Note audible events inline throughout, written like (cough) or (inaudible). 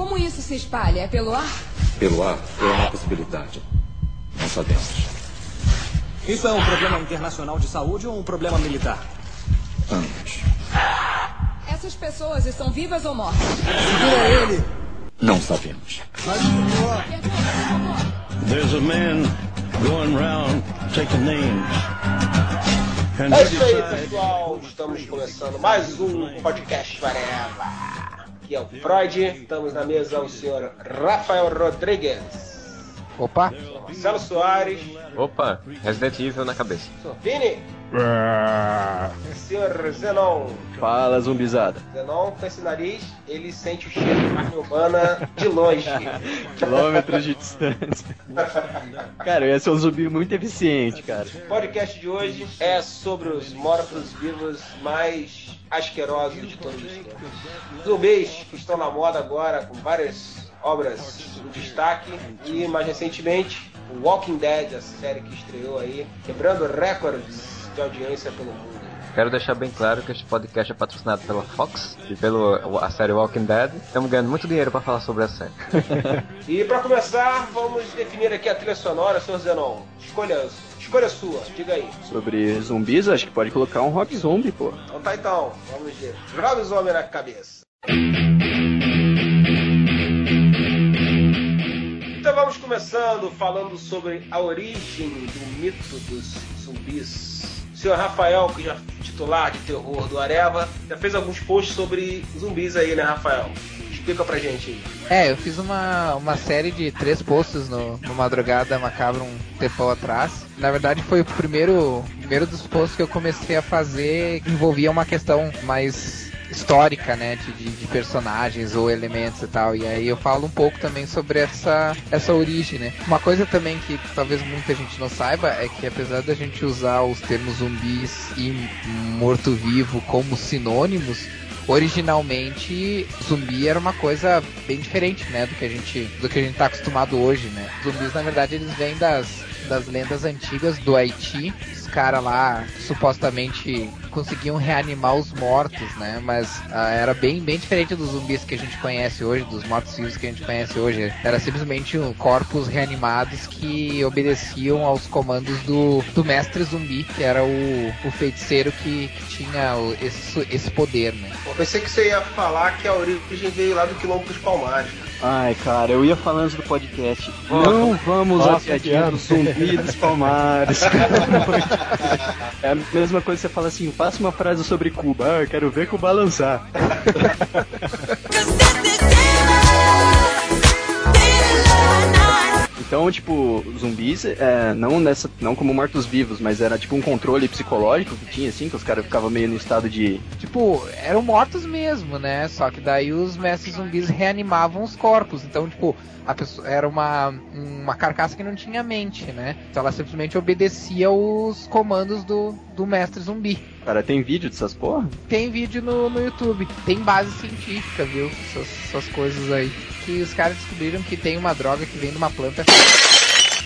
Como isso se espalha? É pelo ar? Pelo ar é uma possibilidade. Não sabemos. Isso é um problema internacional de saúde ou um problema militar? Ambos. Essas pessoas estão vivas ou mortas? Segura ele! Não sabemos. There's a man going round taking names. É isso aí, pessoal. Estamos começando mais um podcast Vareva. Aqui é o Freud. Estamos na mesa o senhor Rafael Rodrigues, Opa, Marcelo Soares, Opa, Resident Evil na cabeça. Vini, senhor Zenon. fala zumbizada. Zenon, com esse nariz, ele sente o cheiro de carne humana de longe. (laughs) Quilômetros de distância. Cara, eu ia ser um zumbi muito eficiente, cara. O podcast de hoje é sobre os mortos-vivos mais asquerosos de todos os tempos. Zumbis que estão na moda agora com várias obras em destaque e mais recentemente o Walking Dead, a série que estreou aí, quebrando recordes de audiência pelo mundo. Quero deixar bem claro que este podcast é patrocinado pela Fox e pela a série Walking Dead. Estamos ganhando muito dinheiro para falar sobre a série. (laughs) E para começar, vamos definir aqui a trilha sonora, Sr. Zenon. Escolha, escolha sua, diga aí. Sobre zumbis, acho que pode colocar um rock zombie, pô. Então tá então, vamos ver. Joga os homens na cabeça. Então vamos começando falando sobre a origem do mito dos zumbis. Senhor Rafael, que já é titular de terror do Areva, já fez alguns posts sobre zumbis aí, né, Rafael? Explica pra gente aí. É, eu fiz uma, uma série de três posts no, no Madrugada Macabra um tempão atrás. Na verdade, foi o primeiro, primeiro dos posts que eu comecei a fazer que envolvia uma questão mais histórica, né, de, de, personagens ou elementos e tal. E aí eu falo um pouco também sobre essa, essa origem, né. Uma coisa também que talvez muita gente não saiba é que apesar da gente usar os termos zumbis e morto-vivo como sinônimos, originalmente zumbi era uma coisa bem diferente, né, do que a gente do que a gente tá acostumado hoje, né? Zumbis na verdade eles vêm das das lendas antigas do Haiti. Os caras lá supostamente conseguiam reanimar os mortos, né? Mas ah, era bem, bem diferente dos zumbis que a gente conhece hoje, dos mortos-vivos que a gente conhece hoje. Era simplesmente um, corpos reanimados que obedeciam aos comandos do, do mestre zumbi, que era o, o feiticeiro que, que tinha esse, esse poder, né? Eu pensei que você ia falar que a origem veio lá do Quilombo dos Palmares. Ai, cara, eu ia falando antes do podcast. Não vamos à piadinha do zumbi dos palmares. (laughs) é a mesma coisa que você fala assim, faça uma frase sobre Cuba. Ah, eu quero ver Cuba lançar. (laughs) Então, tipo, zumbis, é, não nessa, não como mortos-vivos, mas era tipo um controle psicológico que tinha, assim, que os caras ficavam meio no estado de. Tipo, eram mortos mesmo, né? Só que daí os mestres zumbis reanimavam os corpos. Então, tipo, a pessoa era uma, uma carcaça que não tinha mente, né? Então ela simplesmente obedecia os comandos do, do mestre zumbi. Cara, tem vídeo dessas porra? Tem vídeo no, no YouTube, tem base científica, viu? Essas, essas coisas aí. Que os caras descobriram que tem uma droga que vem de uma planta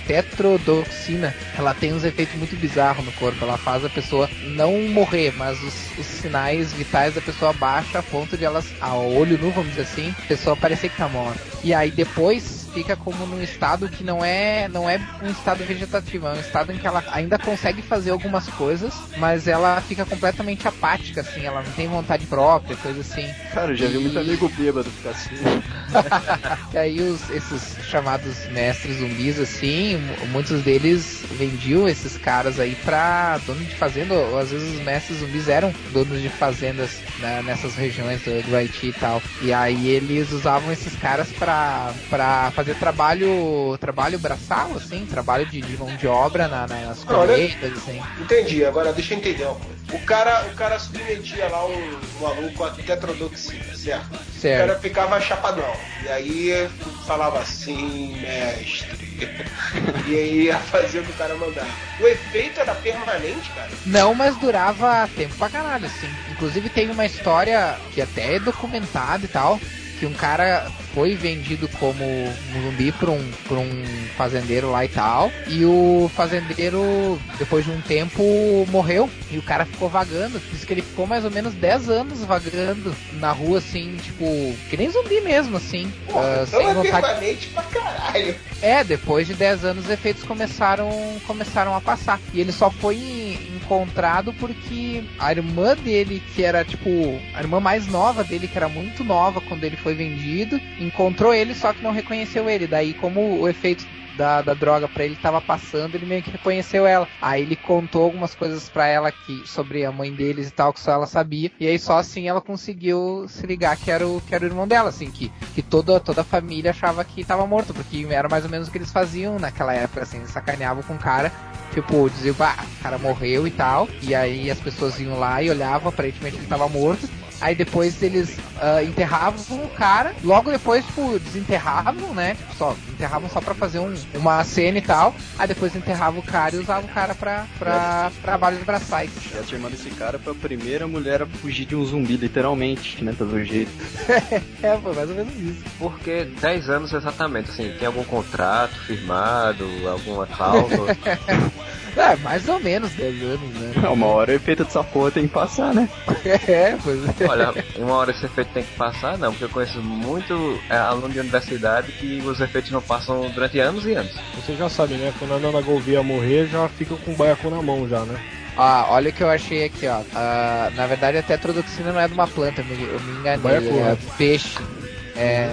tetrodoxina. Ela tem uns efeitos muito bizarros no corpo. Ela faz a pessoa não morrer, mas os, os sinais vitais da pessoa baixam a ponto de elas, a olho nu, vamos dizer assim, a pessoa parecer que tá morta. E aí depois fica como num estado que não é não é um estado vegetativo, é um estado em que ela ainda consegue fazer algumas coisas, mas ela fica completamente apática, assim, ela não tem vontade própria, coisa assim. Cara, eu já vi muito amigo bêbado ficar assim. (laughs) E aí os, esses chamados mestres zumbis, assim, mu- muitos deles vendiam esses caras aí pra dono de fazenda, ou às vezes os mestres zumbis eram donos de fazendas né, nessas regiões do, do Haiti e tal. E aí eles usavam esses caras pra, pra fazer trabalho trabalho braçal, assim, trabalho de, de mão de obra na- nas colheitas, assim. Entendi, agora deixa eu entender uma coisa. O cara, o cara submetia lá um, maluco a tetrodoxina, certo? O Certo. cara ficava chapadão. E aí falava assim, mestre. (laughs) e aí ia fazer o que o cara mandava. O efeito era permanente, cara. Não, mas durava tempo pra caralho, assim. Inclusive tem uma história que até é documentada e tal, que um cara foi vendido como um zumbi por um, por um fazendeiro lá e tal. E o fazendeiro, depois de um tempo, morreu. E o cara ficou vagando. Diz que ele ficou mais ou menos 10 anos vagando na rua, assim, tipo, que nem zumbi mesmo, assim. Pô, uh, então sem é vontade. pra caralho. É, depois de 10 anos os efeitos começaram, começaram a passar. E ele só foi encontrado porque a irmã dele, que era tipo a irmã mais nova dele, que era muito nova quando ele foi vendido, encontrou ele, só que não reconheceu ele. Daí, como o efeito da, da droga pra ele tava passando, ele meio que reconheceu ela. Aí ele contou algumas coisas pra ela que sobre a mãe deles e tal, que só ela sabia. E aí só assim ela conseguiu se ligar que era o, que era o irmão dela, assim, que, que toda, toda a família achava que tava morto, porque era mais ou menos o que eles faziam naquela época, assim, eles sacaneavam com o cara. Tipo, diziam, ah, o cara morreu e tal. E aí as pessoas iam lá e olhavam, aparentemente ele tava morto. Aí depois eles ah, enterravam o cara. Logo depois, tipo, desenterravam, né? Tipo, só enterravam só pra fazer um, uma cena e tal. Aí depois enterravam o cara e usavam o cara pra, pra trabalho de braçais. E a irmã desse cara foi a primeira mulher a fugir de um zumbi, literalmente, né? Pelo jeito. (laughs) é, foi mais ou menos isso. Porque 10 anos exatamente, assim, tem algum contrato firmado, alguma cláusula? (laughs) É, mais ou menos 10 anos, né? Uma hora o efeito dessa porra tem que passar, né? (laughs) É, pois é. Olha, uma hora esse efeito tem que passar, não, porque eu conheço muito é, aluno de universidade que os efeitos não passam durante anos e anos. Você já sabe, né? Quando a Nana Gouveia morrer, já fica com o baiacu na mão já, né? Ah, olha o que eu achei aqui, ó. Ah, na verdade, até a trodoxina não é de uma planta, eu me, eu me enganei. Baiacu, é né? peixe. É,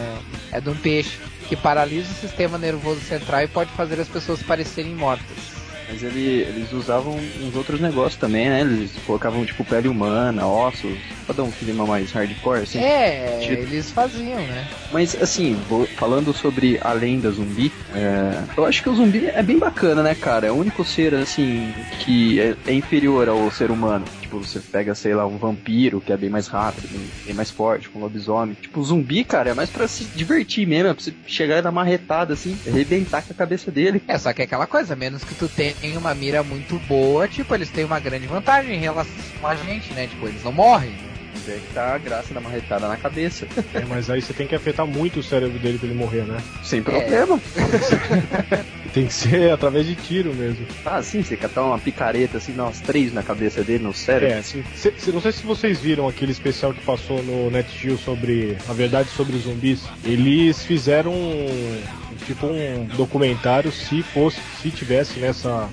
é de um peixe que paralisa o sistema nervoso central e pode fazer as pessoas parecerem mortas. Mas ele, eles usavam uns outros negócios também, né? Eles colocavam, tipo, pele humana, ossos, pra dar um clima mais hardcore, assim. É, Tipo- eles faziam, né? Mas, assim, vou- falando sobre a lenda zumbi, é, eu acho que o zumbi é bem bacana, né, cara? É o único ser, assim, que é, é inferior ao ser humano. Tipo, você pega, sei lá, um vampiro, que é bem mais rápido, bem, mais forte, com um lobisomem. Tipo, zumbi, cara, é mais pra se divertir mesmo, é pra você chegar e dar uma retada, assim, arrebentar com a cabeça dele. É, só que é aquela coisa, menos que tu tenha uma mira muito boa, tipo, eles têm uma grande vantagem em relação a gente, né? Tipo, eles não morrem. Mas é que tá a graça da marretada na cabeça. É, mas aí você tem que afetar muito o cérebro dele pra ele morrer, né? Sem problema. (laughs) Tem que ser através de tiro mesmo. Ah, sim, você catar uma picareta, assim, dar umas três na cabeça dele, no cérebro. É, assim, cê- cê- não sei se vocês viram aquele especial que passou no NetGeo sobre a verdade sobre os zumbis. Eles fizeram um, tipo um documentário se fosse, se tivesse nessa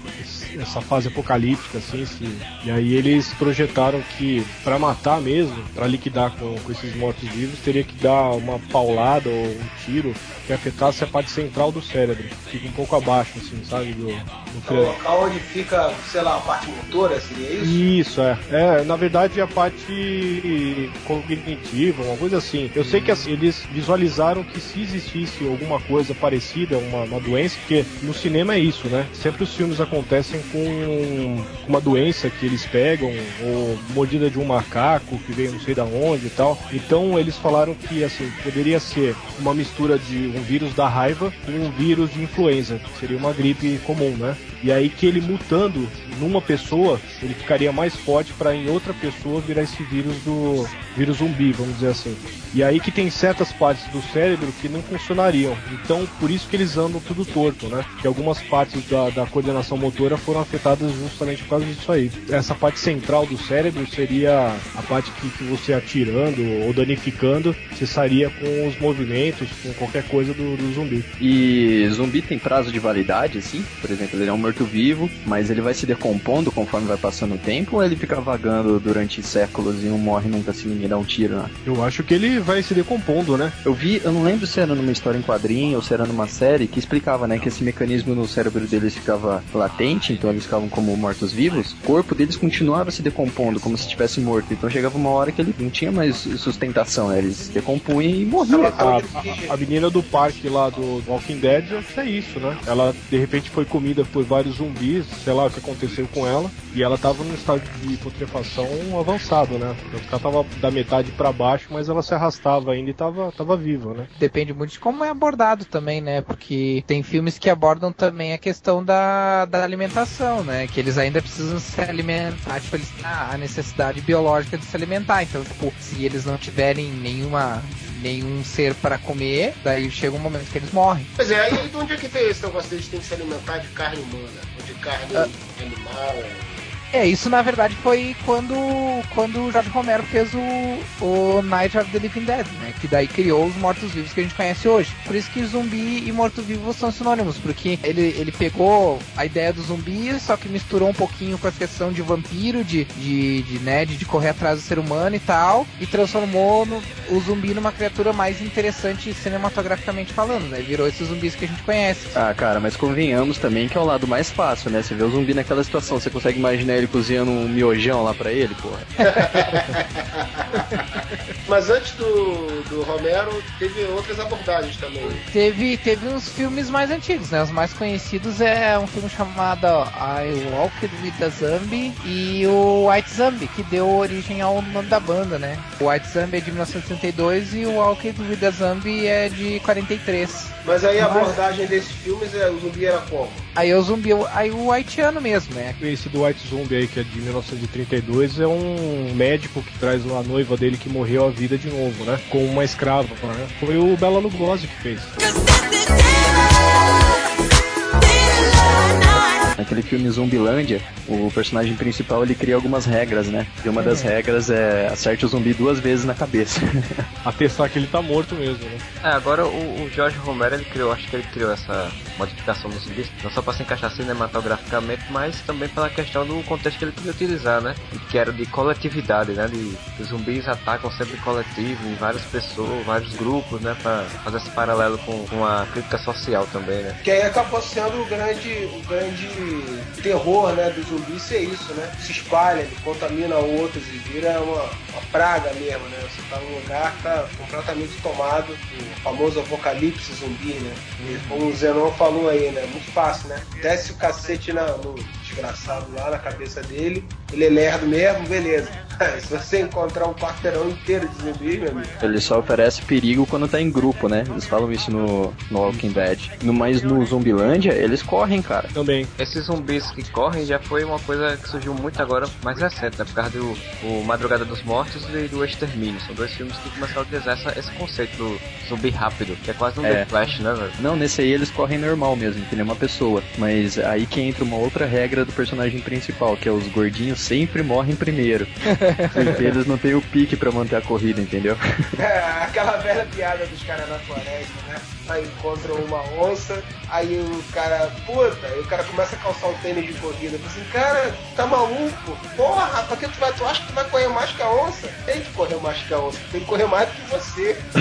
essa fase apocalíptica assim, se, e aí eles projetaram que pra matar mesmo, pra liquidar com, com esses mortos vivos, teria que dar uma paulada ou um tiro que afetasse a parte central do cérebro, fica um pouco abaixo assim, sabe, do, do É o crânio. local onde fica, sei lá, a parte motora, seria isso? Isso, é. É, na verdade a parte cognitiva, uma coisa assim. Eu sei que assim, eles visualizaram que se existisse alguma coisa parecida, uma, uma doença, porque no cinema é isso, né? Sempre os filmes acontecem com uma doença que eles pegam, ou mordida de um macaco que veio não sei da onde e tal. Então eles falaram que assim, poderia ser uma mistura de um vírus da raiva com um vírus de influenza, seria uma gripe comum, né? E aí que ele mutando numa pessoa, ele ficaria mais forte para em outra pessoa virar esse vírus do vírus zumbi, vamos dizer assim. E aí que tem certas partes do cérebro que não funcionariam. Então, por isso que eles andam tudo torto, né? Que algumas partes da, da coordenação motora foram afetadas justamente por causa disso aí. Essa parte central do cérebro seria a parte que, que você atirando ou danificando, cessaria com os movimentos, com qualquer coisa do, do zumbi. E zumbi tem prazo de validade, assim? Por exemplo, ele é um morto-vivo, mas ele vai se decompondo conforme vai passando o tempo, ou ele fica vagando durante séculos e não morre nunca se ninguém dá um tiro, né? Eu acho que ele vai se decompondo, né? Eu vi, eu não lembro se era numa história em quadrinho ou se era numa série que explicava, né, que esse mecanismo no cérebro deles ficava latente, então eles ficavam como mortos-vivos. O corpo deles continuava se decompondo como se estivesse morto. Então chegava uma hora que ele não tinha mais sustentação, né? Eles se decompunham e morriam. A, a- a menina do parque lá do Walking Dead, é isso, né? Ela de repente foi comida por vários vários zumbis, sei lá o que aconteceu com ela, e ela tava num estado de putrefação avançado, né? Ela tava da metade para baixo, mas ela se arrastava ainda e tava, tava viva, né? Depende muito de como é abordado também, né? Porque tem filmes que abordam também a questão da, da alimentação, né? Que eles ainda precisam se alimentar, tipo, eles têm a necessidade biológica de se alimentar. Então, tipo, se eles não tiverem nenhuma nenhum ser para comer, daí chega um momento que eles morrem. Pois é, aí de onde é que veio esse negócio deles tem que se alimentar de carne humana, de carne ah. animal? É, isso na verdade foi quando, quando o Jorge Romero fez o, o Night of the Living Dead, né? Que daí criou os mortos-vivos que a gente conhece hoje. Por isso que zumbi e morto-vivo são sinônimos, porque ele, ele pegou a ideia do zumbi, só que misturou um pouquinho com a questão de vampiro, de, de, de, né, de, de correr atrás do ser humano e tal, e transformou no, o zumbi numa criatura mais interessante cinematograficamente falando, né? Virou esses zumbis que a gente conhece. Ah, cara, mas convenhamos também que é o lado mais fácil, né? Você vê o zumbi naquela situação, você consegue imaginar ele cozinhando um miojão lá pra ele, porra. (laughs) Mas antes do, do Romero, teve outras abordagens também. Teve, teve uns filmes mais antigos, né? Os mais conhecidos é um filme chamado I Walked with the Zombie e o White Zombie, que deu origem ao nome da banda, né? O White Zombie é de 1962 e o Walked with the Zombie é de 43. Mas aí a abordagem desses filmes é o zumbi era como? Aí o zumbi, aí o haitiano mesmo, né? Esse do White Zombie aí, que é de 1932, é um médico que traz a noiva dele que morreu à vida de novo, né? Com uma escrava, né? Foi o Bela Lugosi que fez. Naquele filme Zumbilândia, o personagem principal ele cria algumas regras, né? E uma das regras é acerte o zumbi duas vezes na cabeça. (laughs) Atestar que ele tá morto mesmo, né? É, agora o, o Jorge Romero ele criou, acho que ele criou essa modificação dos zumbis, não só para se encaixar cinematograficamente, mas também pela questão do contexto que ele queria utilizar, né? Que era de coletividade, né? De os zumbis atacam sempre coletivo, em várias pessoas, vários grupos, né? Para fazer esse paralelo com, com a crítica social também, né? Que aí acabou sendo o grande, o grande terror né, do zumbi ser isso, né? Se espalha, contamina outros e vira uma, uma praga mesmo, né? Você tá num lugar que tá completamente tomado, o famoso apocalipse zumbi, né? E como o Zenon falou aí, né? Muito fácil, né? Desce o cacete na, no desgraçado lá na cabeça dele, ele é lerdo mesmo, beleza. (laughs) Se você encontrar um quarteirão inteiro de zumbi, meu amigo. Ele só oferece perigo quando tá em grupo, né? Eles falam isso no, no Walking Dead. No, mas no Zumbilândia, eles correm, cara. Também. Esses zumbis que correm já foi uma coisa que surgiu muito agora, mais recente, né? Por causa do o Madrugada dos Mortos e do Extermínio. São dois filmes que começaram a utilizar essa, esse conceito do zumbi rápido, que é quase um é. The Flash, né, velho? Não, nesse aí eles correm normal mesmo, que nem uma pessoa. Mas aí que entra uma outra regra do personagem principal, que é os gordinhos sempre morrem primeiro. (laughs) porque eles não têm o pique para manter a corrida, entendeu? É, aquela velha piada dos caras na floresta, né? Aí encontram uma onça, aí o cara, puta, aí o cara começa a calçar o tênis de corrida. Assim, cara, tá maluco? Porra, pra que tu vai? Tu acha que tu vai correr mais que a onça? Tem que correr mais que a onça, tem que correr mais do que você. (laughs)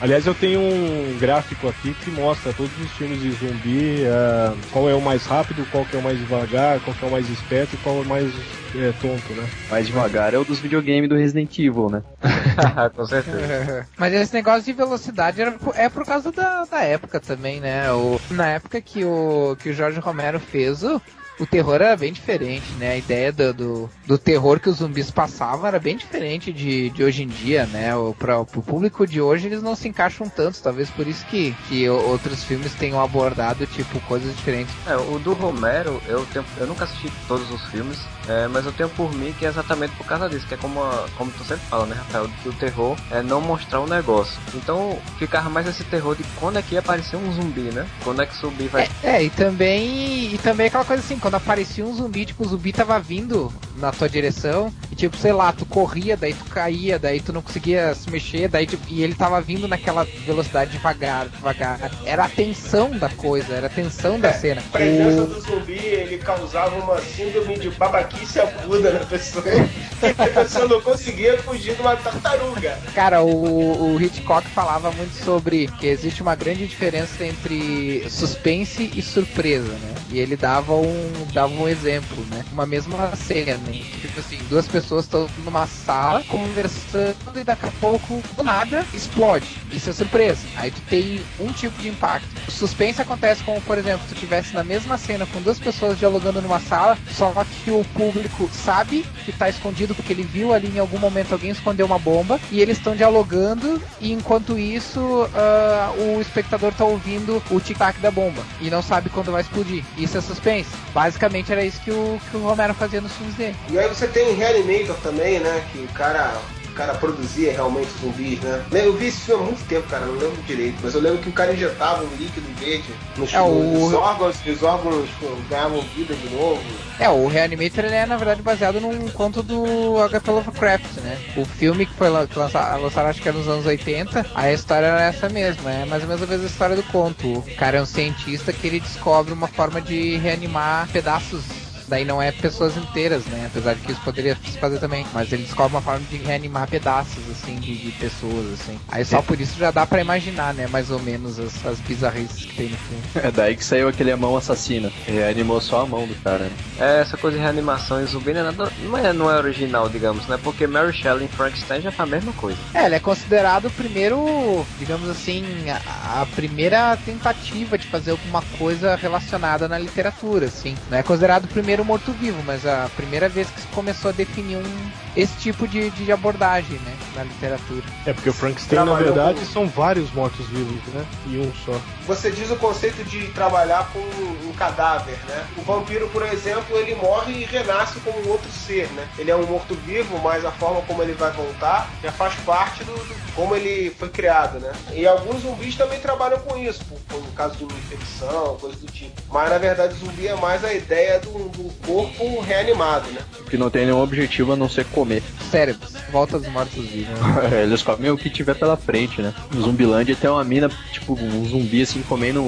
Aliás, eu tenho um gráfico aqui que mostra todos os filmes de zumbi, uh, qual é o mais rápido, qual que é o mais devagar, qual que é o mais esperto e qual é o mais é, tonto, né? Mais devagar é o dos videogames do Resident Evil, né? (laughs) Com certeza. Mas esse negócio de velocidade era, é por causa da, da época também, né? O, na época que o, que o Jorge Romero fez o, o terror era bem diferente, né? A ideia do, do, do, terror que os zumbis passavam era bem diferente de, de hoje em dia, né? O, pra, pro público de hoje eles não se encaixam tanto, talvez por isso que, que outros filmes tenham abordado, tipo, coisas diferentes. É, o do Romero, eu, tenho, eu nunca assisti todos os filmes, é, mas eu tenho por mim que é exatamente por causa disso, que é como, a, como tu sempre fala, né, Rafael? Que o terror é não mostrar o um negócio. Então ficava mais esse terror de quando é que ia aparecer um zumbi, né? Quando é que o zumbi vai. É, é, e também. E também aquela coisa assim, quando aparecia um zumbi, tipo, o zumbi tava vindo na tua direção, e tipo, sei lá, tu corria, daí tu caía, daí tu não conseguia se mexer, daí tipo, e ele tava vindo naquela velocidade devagar, devagar. Era a tensão da coisa, era a tensão da cena. A presença o... do zumbi, ele causava uma síndrome de babaquice aguda na pessoa. (laughs) a pessoa não conseguia fugir de uma tartaruga. Cara, o, o Hitchcock falava muito sobre que existe uma grande diferença entre suspense e surpresa, né? E ele dava um, dava um exemplo, né? Uma mesma cena, né? tipo assim, duas pessoas estão numa sala conversando e daqui a pouco, do nada, explode. Isso é surpresa. Aí tu tem um tipo de impacto. O suspense acontece como, por exemplo, tu tivesse na mesma cena com duas pessoas dialogando numa sala, só que o público sabe que tá escondido porque ele viu ali em algum momento alguém escondeu uma bomba e eles estão dialogando e enquanto isso uh, o espectador tá ouvindo o tic-tac da bomba e não sabe quando vai explodir. Isso é suspense. Basicamente era isso que o, que o Romero fazia nos filmes dele. E aí você tem Reanimator também, né? Que o cara o cara produzia realmente zumbis, né? Eu vi esse filme há muito tempo, cara, não lembro direito, mas eu lembro que o cara injetava um líquido verde nos, É, o- órgãos, e os órgãos pô, ganhavam vida de novo. É, o Reanimator ele é na verdade baseado num conto do H.P. Lovecraft, né? O filme que foi que lançado, acho que era nos anos 80, a história era essa mesma, é mais ou menos a mesma história do conto. O cara é um cientista que ele descobre uma forma de reanimar pedaços. Daí não é pessoas inteiras, né? Apesar de que isso poderia se fazer também. Mas ele descobre uma forma de reanimar pedaços, assim, de, de pessoas, assim. Aí só por isso já dá pra imaginar, né? Mais ou menos as, as bizarrices que tem no filme. É daí que saiu aquele a mão assassina. Reanimou só a mão do cara. né? É, essa coisa de reanimação em zumbi não é, nada, não é, não é original, digamos, né? Porque Mary Shelley em Frankenstein já faz a mesma coisa. É, ele é considerado o primeiro, digamos assim, a, a primeira tentativa de fazer alguma coisa relacionada na literatura, assim. Não é considerado o primeiro morto-vivo, mas a primeira vez que se começou a definir um, esse tipo de, de abordagem, né, na literatura. É porque o Frankenstein, na verdade, com- são vários mortos-vivos, né? E um só. Você diz o conceito de trabalhar com um cadáver, né? O vampiro, por exemplo, ele morre e renasce como um outro ser, né? Ele é um morto-vivo, mas a forma como ele vai voltar já faz parte do, do- como ele foi criado, né? E alguns zumbis também trabalham com isso, por, por- no caso de uma infecção, coisa do tipo. Mas na verdade, zumbi é mais a ideia do, do corpo reanimado, né? Que não tem nenhum objetivo a não ser comer. Cérebros, volta dos mortos-vivos. (laughs) Eles comem o que tiver pela frente, né? No Zumbilândia tem uma mina, tipo, um zumbi assim, comendo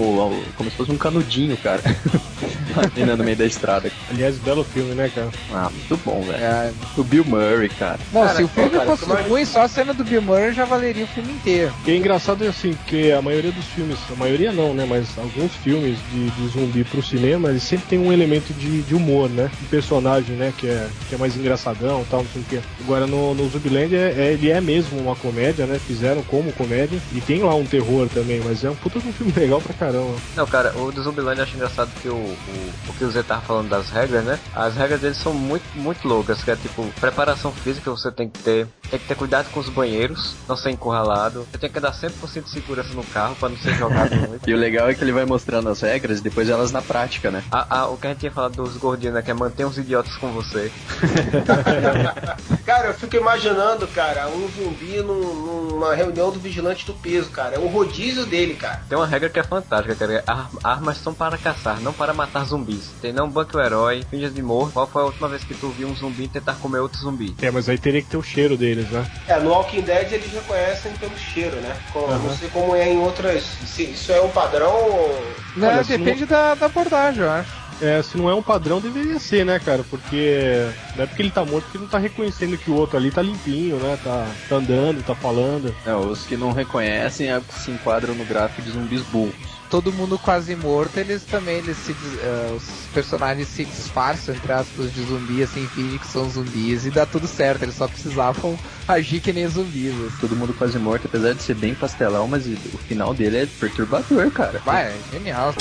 como se fosse um canudinho, cara. (laughs) uma mina no meio da estrada. Aliás, belo filme, né, cara? Ah, muito bom, velho. É, O Bill Murray, cara. não, Cara, se o filme cara, fosse ruim, só a cena do Bill Murray já valeria o filme inteiro. E é engraçado assim, porque a maioria dos filmes, a maioria não, né? Mas alguns filmes de, de zumbi pro cinema, eles sempre tem um elemento de, de humor, né? Um personagem, né? Que é, que é mais engraçadão e tal, não sei o Agora no, no Zumbiland é, é- ele é mesmo uma comédia, né? Fizeram como comédia. E tem lá um terror também, mas é um puta de um filme (laughs) legal pra caramba. Não, cara, o do Zumbiland eu acho engraçado que o, o, o que o Zé tava falando das regras, né? As regras deles são muito, muito loucas, que é tipo, preparação física você tem que ter, tem que ter cuidado com os banheiros, não ser encurralado, você tem que dar 100% de segurança no carro pra não ser jogado muito. (laughs) E o legal é que ele vai mostrando as regras e depois elas na prática, né? A, a- o que a gente tinha falado dos gordinhos, né? Que é manter os idiotas com você. (laughs) Cara, eu fico imaginando, cara, um zumbi num- numa reunião do vigilante do peso, cara. É o rodízio dele, cara. Tem uma regra que é fantástica, cara. Ar- armas são para caçar, não para matar zumbis. Tem não banque o herói, finja de morto. Qual foi a última vez que tu viu um zumbi tentar comer outro zumbi? É, mas aí teria que ter o cheiro deles, né? É, no Walking Dead eles reconhecem pelo cheiro, né? Como- Não sei como é em outras. Se isso é um padrão ou. Não, Olha, depende da, da abordagem, eu acho. É, se não é um padrão, deveria ser, né, cara? Porque não é porque ele tá morto que não tá reconhecendo que o outro ali tá limpinho, né? Tá, tá andando, tá falando. É, os que não reconhecem é, se enquadram no gráfico de zumbis burros. Todo mundo quase morto, eles também, eles se, eh, os personagens se disfarçam, entre aspas, de zumbi, assim, fingem que são zumbis e dá tudo certo, eles só precisavam agir que nem zumbis. assim. Todo mundo quase morto, apesar de ser bem pastelão, mas o final dele é perturbador, cara. Vai, é genial.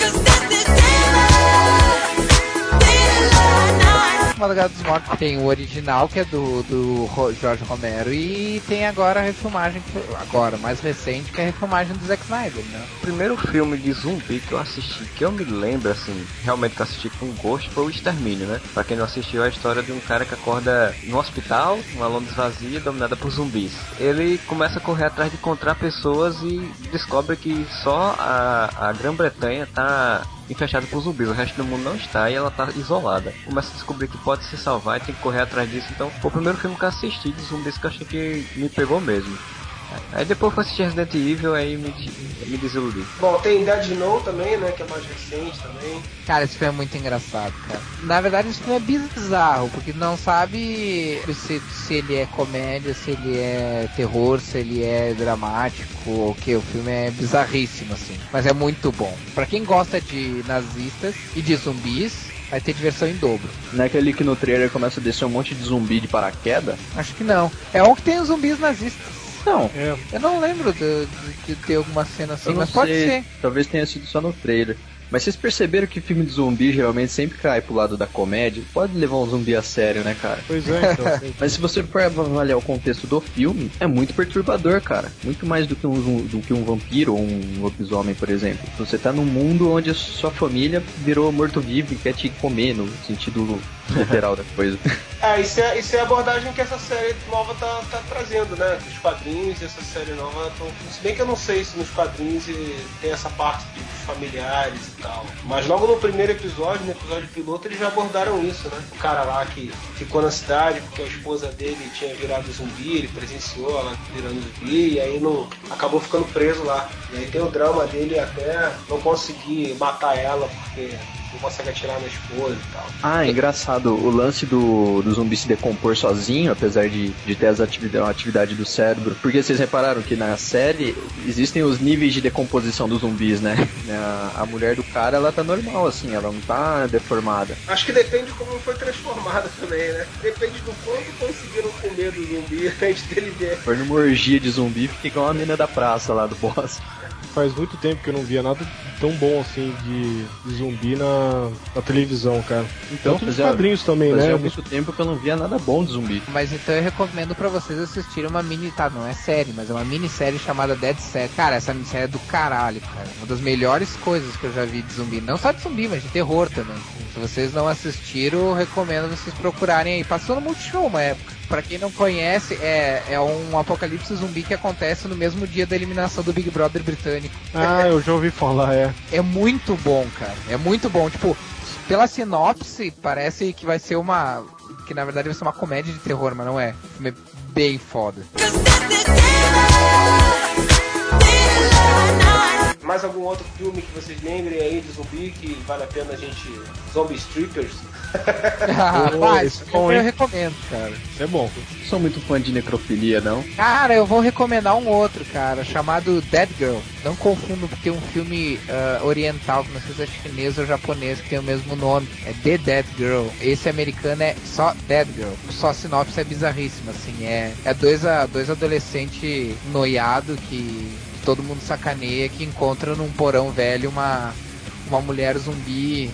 Madrugada dos Mortos tem o original, que é do, do Jorge Romero, e tem agora a refilmagem, agora, mais recente, que é a refilmagem do Zack Snyder, né? O primeiro filme de zumbi que eu assisti, que eu me lembro, assim, realmente que assisti com gosto, foi o Extermínio, né? Pra quem não assistiu, é a história de um cara que acorda no hospital, uma Londres vazia, dominada por zumbis. Ele começa a correr atrás de encontrar pessoas e descobre que só a, a Grã-Bretanha tá fechada por zumbis, o resto do mundo não está e ela tá isolada. Começa a descobrir que pode se salvar e tem que correr atrás disso. Então, foi o primeiro filme que eu assisti de zumbis que eu achei que me pegou mesmo. Aí depois eu fui assistir Resident Evil, aí me, me desiludi. Bom, tem Dead Snow também, né? Que é mais recente também. Cara, esse filme é muito engraçado, cara. Na verdade, esse filme é bizarro, porque não sabe se, se ele é comédia, se ele é terror, se ele é dramático, o que. O filme é bizarríssimo, assim. Mas é muito bom. Pra quem gosta de nazistas e de zumbis, vai ter diversão em dobro. Não é aquele que no trailer começa a descer um monte de zumbi de paraquedas? Acho que não. É um que tem os zumbis nazistas. Não. É. Eu não lembro de, de- de ter alguma cena assim, Eu não mas pode sei. ser. Talvez tenha sido só no trailer. Mas vocês perceberam que filme de zumbi geralmente sempre cai pro lado da comédia? Pode levar um zumbi a sério, né, cara? Pois é, então. (laughs) Mas se você for avaliar o contexto do filme, é muito perturbador, cara. Muito mais do que um, do que um vampiro ou um lobisomem, por exemplo. Você tá num mundo onde a sua família virou morto-vivo e quer te comer, no sentido literal da coisa. (laughs) É, isso é, isso é a abordagem que essa série nova tá, tá trazendo, né? Os quadrinhos e essa série nova estão. Se bem que eu não sei se nos quadrinhos tem essa parte dos familiares e tal. Mas logo no primeiro episódio, no episódio piloto, eles já abordaram isso, né? O cara lá que ficou na cidade porque a esposa dele tinha virado zumbi, ele presenciou ela virando zumbi e aí não acabou ficando preso lá. E aí tem o drama dele até não conseguir matar ela porque não consegue atirar na esposa e tal. Ah, engraçado, o lance do, do zumbi se decompor sozinho, apesar de, de ter as atividade, a atividade do cérebro. Porque vocês repararam que na série existem os níveis de decomposição dos zumbis, né? (laughs) A, a mulher do cara, ela tá normal, assim, ela não tá deformada. Acho que depende de como foi transformada também, né? Depende do quanto conseguiram comer do zumbi (laughs) antes dele ver. For numa orgia de zumbi, fica igual a mina da praça lá do boss. Faz muito tempo que eu não via nada tão bom assim de, de zumbi na, na televisão, cara. Tanto nos fazia- quadrinhos também, fazia né? muito tempo que eu não via nada bom de zumbi. Mas então eu recomendo pra vocês assistirem uma mini, tá, não é série, mas é uma minissérie chamada Dead Set. Cara, essa minissérie é do caralho, cara. Uma das melhores coisas que eu já vi de zumbi. Não só de zumbi, mas de terror também. Se vocês não assistiram, eu recomendo vocês procurarem aí. Passou no Multishow uma época. Pra quem não conhece, é, é um apocalipse zumbi que acontece no mesmo dia da eliminação do Big Brother britânico. Ah, eu já ouvi falar, é. É muito bom, cara. É muito bom. Tipo, pela sinopse, parece que vai ser uma. Que na verdade vai ser uma comédia de terror, mas não é. O filme é bem foda. Mais algum outro filme que vocês lembrem aí de zumbi que vale a pena a gente. Zombie Strippers? (laughs) Ah, é bom, eu hein? recomendo, cara. Isso é bom. Não sou muito fã de necrofilia, não. Cara, eu vou recomendar um outro, cara, chamado Dead Girl. Não confundo porque tem um filme ah, oriental, que não sei se é chinês ou japonês, que tem o mesmo nome. É The Dead Girl. Esse americano é só Dead Girl. Só a sinopse é bizarríssima, assim. É, é dois, a- dois adolescentes noiados que todo mundo sacaneia, que encontram num porão velho uma uma mulher zumbi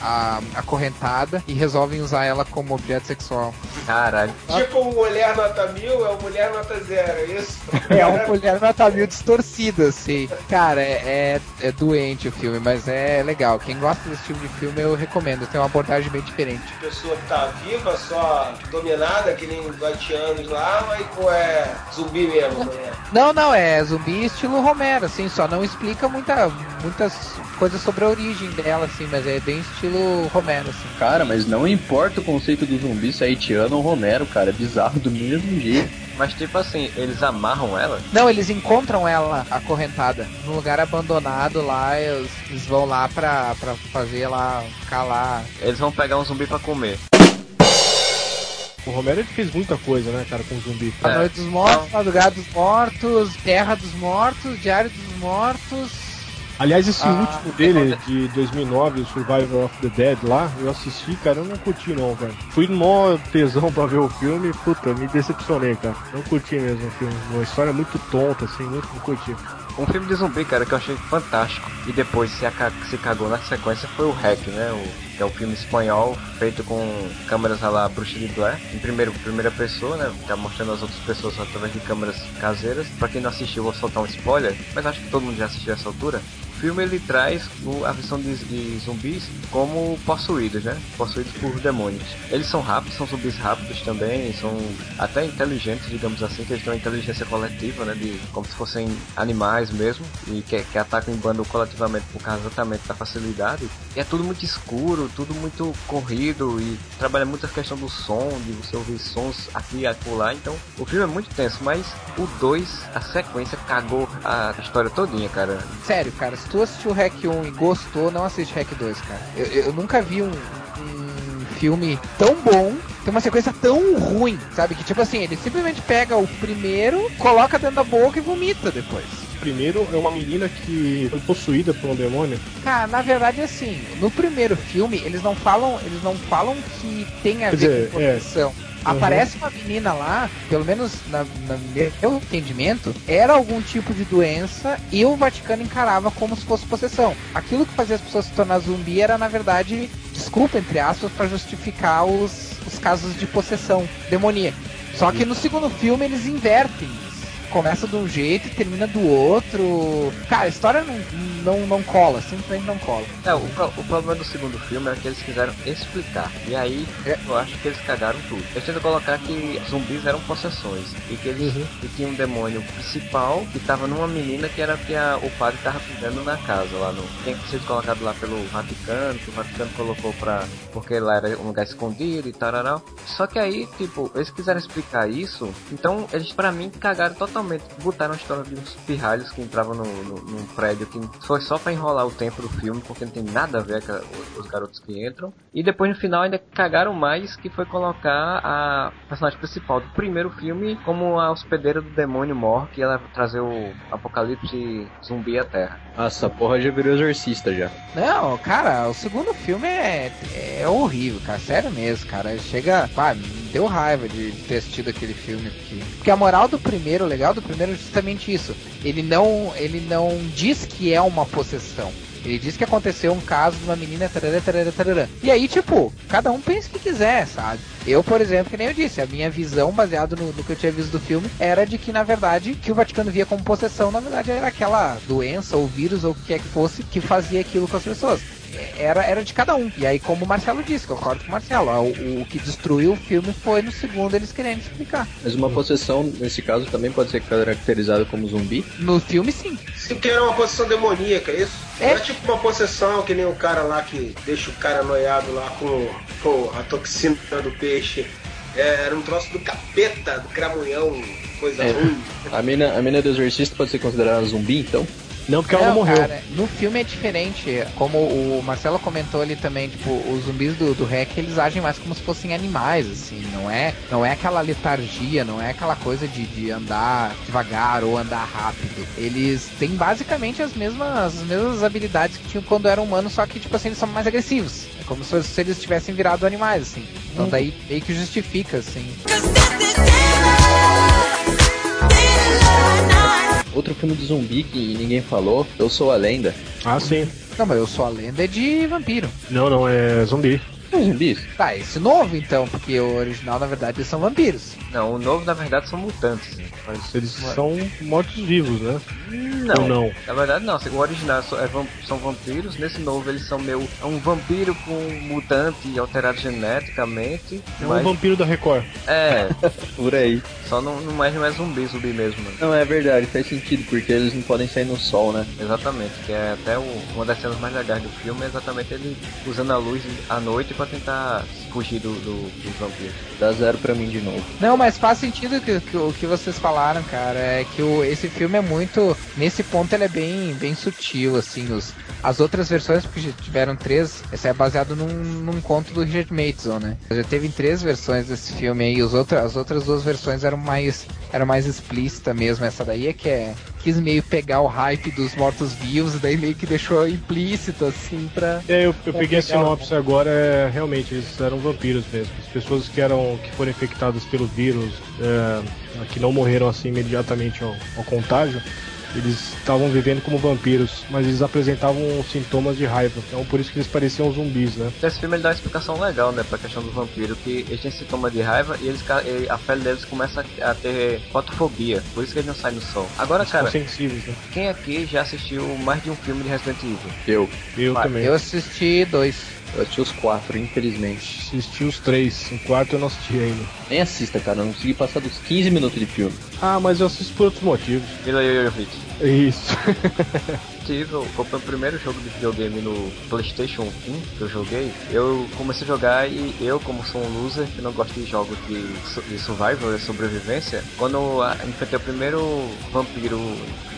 a- acorrentada e resolvem usar ela como objeto sexual. Caralho. Tipo o Mulher Nota Mil é o Mulher Nota Zero, é isso? (laughs) É uma mulher nota mil distorcida, assim. Cara, é, é, é doente o filme, mas é legal. Quem gosta desse tipo de filme eu recomendo. Tem uma abordagem bem diferente. Pessoa que tá viva, só dominada, que nem os haitianos lá, mas é zumbi mesmo, né? Não, não, é zumbi estilo Romero, assim, só não explica muita, muitas coisas sobre a origem dela, assim, mas é bem estilo Romero, assim. Cara, mas não importa o conceito do zumbi se é haitiano ou Romero, cara. É bizarro do mesmo jeito. Mas tipo assim, eles amarram ela? Não, eles encontram ela acorrentada num lugar abandonado lá, eles, eles vão lá pra, pra fazer lá, ficar lá. Eles vão pegar um zumbi pra comer. O Romero ele fez muita coisa, né, cara, com zumbi. A É. Noite dos Mortos, Madrugada dos Mortos, Terra dos Mortos, Diário dos Mortos. Aliás, esse Ah, último dele, de 2009, o Survivor of the Dead lá, eu assisti, cara, eu não curti não, velho. Fui mó tesão pra ver o filme, puta, me decepcionei, cara. Não curti mesmo o filme. Uma história muito tonta, assim, muito não curti. Um filme de zumbi, cara, que eu achei fantástico. E depois se, se cagou na sequência foi o Hack, né? O, que é o filme espanhol feito com câmeras la Bruxa de Blair. Em primeiro, primeira pessoa, né? Tá mostrando as outras pessoas através de câmeras caseiras. Pra quem não assistiu, eu vou soltar um spoiler. Mas acho que todo mundo já assistiu essa altura. Filme ele traz a visão de, de, zumbis como possuídos, né? Possuídos por demônios. Eles são rápidos, são zumbis rápidos também, são até inteligentes, digamos assim, que eles têm uma inteligência coletiva, né? De, como se fossem animais mesmo, e que, que atacam em bando coletivamente por causa exatamente da facilidade. E é tudo muito escuro, tudo muito corrido, e trabalha muito a questão do som, de você ouvir sons aqui e acolá. Então, o filme é muito tenso, mas o 2, a sequência, cagou a história todinha, cara. Sério, cara, se tu assistiu Hack 1 e gostou, não assiste Hack 2, cara. Eu, eu nunca vi um, um filme tão bom tem uma sequência tão ruim, sabe? Que tipo assim, ele simplesmente pega o primeiro, coloca dentro da boca e vomita depois. Primeiro é uma menina que foi possuída por um demônio. Cara, na verdade assim, no primeiro filme eles não falam, eles não falam que tem a Quer ver dizer, com possessão. Aparece uma menina lá, pelo menos na, na meu entendimento, era algum tipo de doença e o Vaticano encarava como se fosse possessão. Aquilo que fazia as pessoas se tornar zumbi era, na verdade, desculpa, entre aspas, para justificar os, os casos de possessão demoníaca. Só que no segundo filme eles invertem começa de um jeito e termina do outro. Cara, a história não, não, não cola, simplesmente não cola. É, o, o problema do segundo filme é que eles quiseram explicar. E aí é. eu acho que eles cagaram tudo. Eles tentam colocar que zumbis eram possessões. E que eles uhum. e tinha um demônio principal que tava numa menina que era que a, o padre tava cuidando na casa lá no. Tinha que ser colocado lá pelo Vaticano, que o Vaticano colocou pra. Porque lá era um lugar escondido e tal. Só que aí, tipo, eles quiseram explicar isso, então eles para mim cagaram totalmente totalmente botaram a história de uns pirralhos que entravam no, no, num prédio que foi só para enrolar o tempo do filme, porque não tem nada a ver com os garotos que entram. E depois no final ainda cagaram mais, que foi colocar a personagem principal do primeiro filme como a hospedeira do demônio Mor, que ela trazer o apocalipse zumbi à Terra. Nossa, porra já virou exorcista já. Não, cara, o segundo filme é, é horrível, cara. Sério mesmo, cara. Chega. Pá, deu raiva de, ter assistido aquele filme. Porque, porque a moral do primeiro, o legal do primeiro é justamente isso. Ele não, ele não diz que é uma possessão. Ele diz que aconteceu um caso de uma menina. Tarará, tarará, tarará. E aí, tipo, cada um pensa o que quiser, sabe? Eu, por exemplo, que nem eu disse, a minha visão, baseada no, no, que eu tinha visto do filme, era de que, na verdade, que o Vaticano via como possessão, na verdade, era aquela doença ou vírus ou o que quer que fosse que fazia aquilo com as pessoas era, era de cada um. E aí, como o Marcelo disse, concordo com o Marcelo, o, o que destruiu o filme foi no segundo eles querendo explicar. Mas uma possessão, nesse caso, também pode ser caracterizada como zumbi? No filme, sim. Sim, que era uma possessão demoníaca, é isso? É. Não é tipo uma possessão que nem o cara lá que deixa o cara noiado lá com, com a toxina do peixe. É, era um troço do capeta, do cramunhão, coisa é. ruim. A mina, a mina do exorcista pode ser considerada zumbi, então? Não, porque ela não morreu. Cara, no filme é diferente. Como o Marcelo comentou ali também, tipo, os zumbis do, do REC, eles agem mais como se fossem animais, assim. Não é, não é aquela letargia, não é aquela coisa de, de andar devagar ou andar rápido. Eles têm basicamente as mesmas, as mesmas habilidades que tinham quando eram humanos, só que, tipo assim, eles são mais agressivos. É como se, se eles tivessem virado animais, assim. Então daí meio que justifica, assim. Outro filme de zumbi que ninguém falou, Eu Sou a Lenda. Ah, sim. Não, mas Eu Sou a Lenda é de vampiro. Não, não, é zumbi. É zumbis? Tá, esse novo então, porque o original na verdade eles são vampiros. Não, o novo na verdade são mutantes. Mas eles são mortos-vivos, né? Não, não. Na verdade não. O original é, são vampiros. Nesse novo eles são meio. É um vampiro com mutante alterado geneticamente. É mas... um vampiro da Record. É. (laughs) Por aí. Só não, não é mais zumbi, zumbi mesmo. Né? Não, é verdade, faz sentido, porque eles não podem sair no sol, né? Exatamente, que é até o, uma das cenas mais legais do filme é exatamente ele usando a luz à noite para tentar fugir do, do, dos vampiros. Dá zero pra mim de novo. Não, mas faz sentido que, que, o que vocês falaram, cara. É que o, esse filme é muito. Nesse ponto ele é bem, bem sutil, assim. Os, as outras versões, porque tiveram três, esse é baseado num, num conto do Richard Mason, né? Já teve três versões desse filme aí, os outra, as outras duas versões eram mais, eram mais explícita mesmo. Essa daí é que é quis meio pegar o hype dos mortos-vivos, daí meio que deixou implícito, assim, pra. É, eu, eu peguei a sinopse agora, é, realmente, eles eram vampiros mesmo. As pessoas que eram que foram infectadas pelo vírus, é, que não morreram assim imediatamente ao, ao contágio, Eles estavam vivendo como vampiros, mas eles apresentavam sintomas de raiva. Então por isso que eles pareciam zumbis, né? Esse filme ele dá uma explicação legal, né, pra questão do vampiro, que eles têm sintoma de raiva e eles, e a pele deles começa a ter fotofobia, por isso que eles não saem no sol. Agora, Eles cara, sensíveis, né? quem aqui já assistiu mais de um filme de Resident Evil? Eu. Eu Vai, também. Eu assisti dois. Eu assisti os quatro, infelizmente. Assisti os três. O quarto eu não assisti ainda. Nem assista, cara. Eu não consegui passar dos 15 minutos de filme. Ah, mas eu assisto por outros motivos. Mila Jovovich. Isso. (laughs) Evil foi o primeiro jogo de videogame no PlayStation 1 que eu joguei. Eu comecei a jogar e eu, como sou um loser que não gosto de jogos de, de survival, de sobrevivência, quando eu ah, enfrentei o primeiro vampiro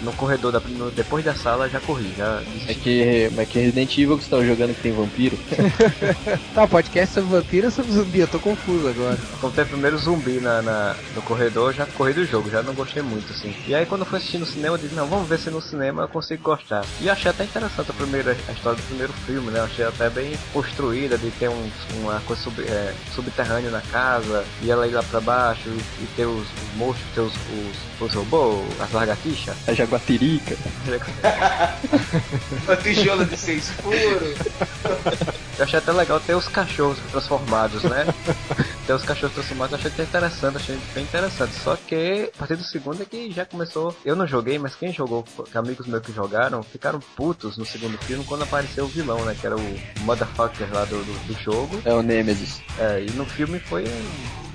no corredor da, no- depois da sala, já corri, já. É que, é que Resident Evil que você tava jogando que tem vampiro. (laughs) Tá, podcast sobre vampiro ou sobre zumbi? Eu tô confuso agora. Quando o primeiro zumbi na, na- no corredor, eu já corri do jogo, já não gostei muito, assim. E aí quando eu fui assistir no cinema, eu disse, não, vamos ver se no cinema eu consigo gostar. E eu achei até interessante a, primeira, a história do primeiro filme, né? Eu achei até bem construída, de ter um, uma coisa sub, é, subterrânea na casa, e ela ir lá pra baixo, e, e ter os, os monstros, ter os, os, os robôs, as lagartixas. A jaguatirica. (laughs) Uma tijolo de seis furos. Eu achei até legal ter os cachorros transformados, né? ter os cachorros transformados, eu achei até interessante, achei bem interessante. Só que a partir do segundo é que já começou. Eu não joguei, mas quem jogou, que amigos meus que jogaram, ficaram putos no segundo filme quando apareceu o vilão, né? Que era o motherfucker lá do, do, do jogo. É o Nemesis. É, e no filme foi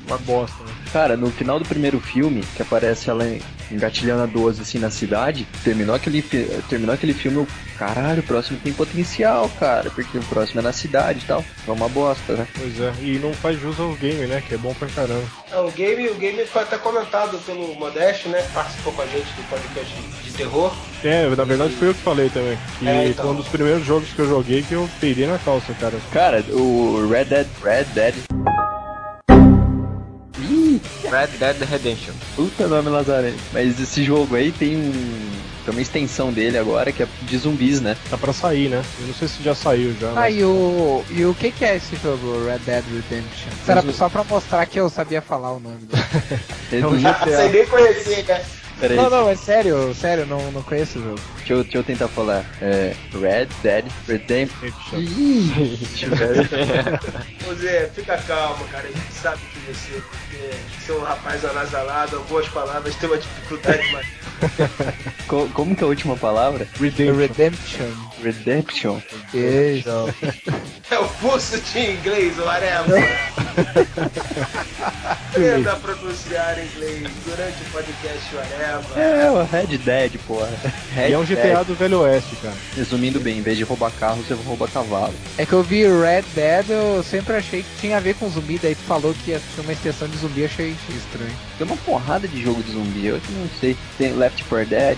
uma bosta, né? Cara, no final do primeiro filme, que aparece ela engatilhando a 12 assim na cidade, terminou aquele, terminou aquele filme, eu, caralho, o próximo tem potencial, cara, porque o próximo é na cidade e tal. É uma bosta, né? Pois é. E não faz jus ao game, né? Que é bom pra caramba. É, o game, o game foi até comentado pelo Modeste, né? Participou com a gente do podcast de, de terror. É, na verdade foi eu que falei também. Que É, então. foi um dos primeiros jogos que eu joguei que eu peidei na calça, cara. Cara, o Red Dead, Red Dead. Red Dead Redemption. puta nome lazarento. Mas esse jogo aí tem um. Tem uma extensão dele agora que é de zumbis, né? Tá pra sair, né? Eu não sei se já saiu já. Ah, mas- e o, e o que que é esse jogo, Red Dead Redemption? Era só pra mostrar que eu sabia falar o nome (laughs) É do GTA. Sem nem conhecer, né? Pera aí, Não, não, é sério, sério, não, não conheço o jogo. Deixa, eu, deixa eu tentar falar. É. Red Dead Redemption. Ô Zé, fica calmo, cara. A gente sabe que você, é um rapaz anasalado, algumas palavras tem uma dificuldade mais. Co- como que é a última palavra? Redemption. Redemption. Redemption. Isso. É o pulso de inglês, o areva. (laughs) Tenta pronunciar inglês durante o podcast, o areva. É, o Red Dead, porra. Red E é um GTA do Velho Oeste, cara. Resumindo bem, em vez de roubar carro, você rouba cavalo. É que eu vi Red Dead, eu sempre achei que tinha a ver com zumbi, daí tu falou que ia ter uma extensão de zumbi, achei estranho. Tem uma porrada de jogo de zumbi, eu que não sei. Tem Left 4 Dead,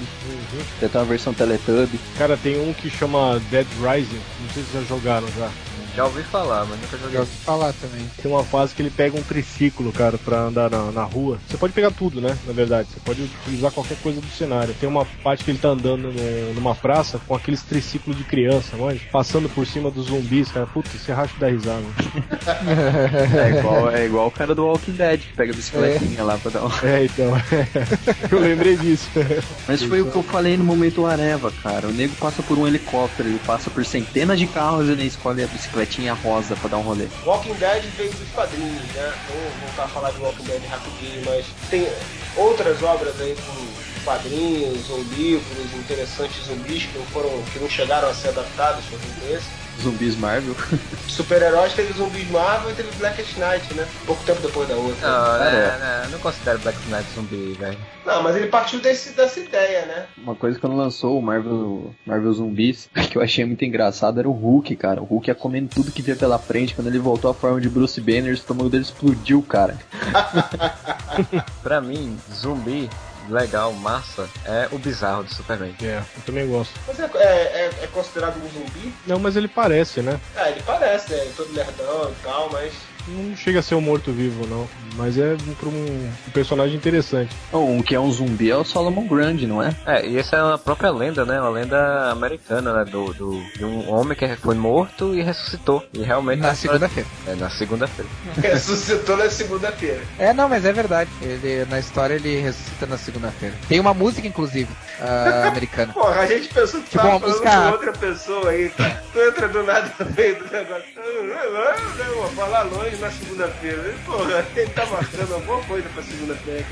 tem até uma versão Teletubby. Cara, tem um que chama Dead Rising. Não sei se vocês já jogaram já. Já ouvi falar, mas nunca Já joguei. ouvi falar também. Tem uma fase que ele pega um triciclo, cara, pra andar na, na rua. Você pode pegar tudo, né? Na verdade, você pode utilizar qualquer coisa do cenário. Tem uma parte que ele tá andando no- numa praça com aqueles triciclos de criança, manja, passando por cima dos zumbis, cara. Puta, você racha da risada. É igual, é igual o cara do Walking Dead, que pega a bicicletinha lá pra dar uma... É, então. (laughs) eu lembrei disso. Mas foi o que eu falei no momento Areva, cara. O nego passa por um helicóptero, ele passa por centenas de carros e ele escolhe a bicicletinha rosa pra dar um rolê. Walking Dead veio dos quadrinhos, né? Vamos voltar a falar de Walking Dead rapidinho, mas tem outras obras aí com quadrinhos ou livros interessantes zumbis que não foram, que não chegaram a ser adaptados por um desse. Zumbis Marvel. (laughs) Super-heróis teve zumbis Marvel e teve Blackest Night, né? Pouco tempo depois da outra. Não, É. né, não, não considero Black Knight zumbi, velho. Não, mas ele partiu desse, dessa ideia, né? Uma coisa que quando lançou o Marvel, Marvel Zumbis, (laughs) que eu achei muito engraçado era o Hulk, cara. O Hulk ia comendo tudo que via pela frente. Quando ele voltou à forma de Bruce Banner, o estômago dele explodiu, cara. (laughs) Pra mim, zumbi legal, massa, é o bizarro do Superman. É, eu também gosto. Mas é, é, é- considerado um zumbi? Não, mas ele parece, né? É, ele parece, né? É todo nerdão e tal, mas não chega a ser um morto-vivo, não. Mas é um, um, um personagem interessante. Um que é um zumbi é o Solomon Grande, não é? É, e essa é uma própria lenda, né? Uma lenda americana, né? Do, do, de um homem que foi morto e ressuscitou. E realmente. Na segunda-feira. É, na segunda-feira. (laughs) ressuscitou na segunda-feira. É, não, mas é verdade. Ele, na história ele ressuscita na segunda-feira. Tem uma música, inclusive, uh, (laughs) americana. Porra, a gente pensou que tipo, tava falando música... com outra pessoa aí, cara. Tu entra do nada no meio do negócio. (laughs) Não, vou falar longe na segunda-feira. Porra, ele tá marcando alguma coisa pra segunda-feira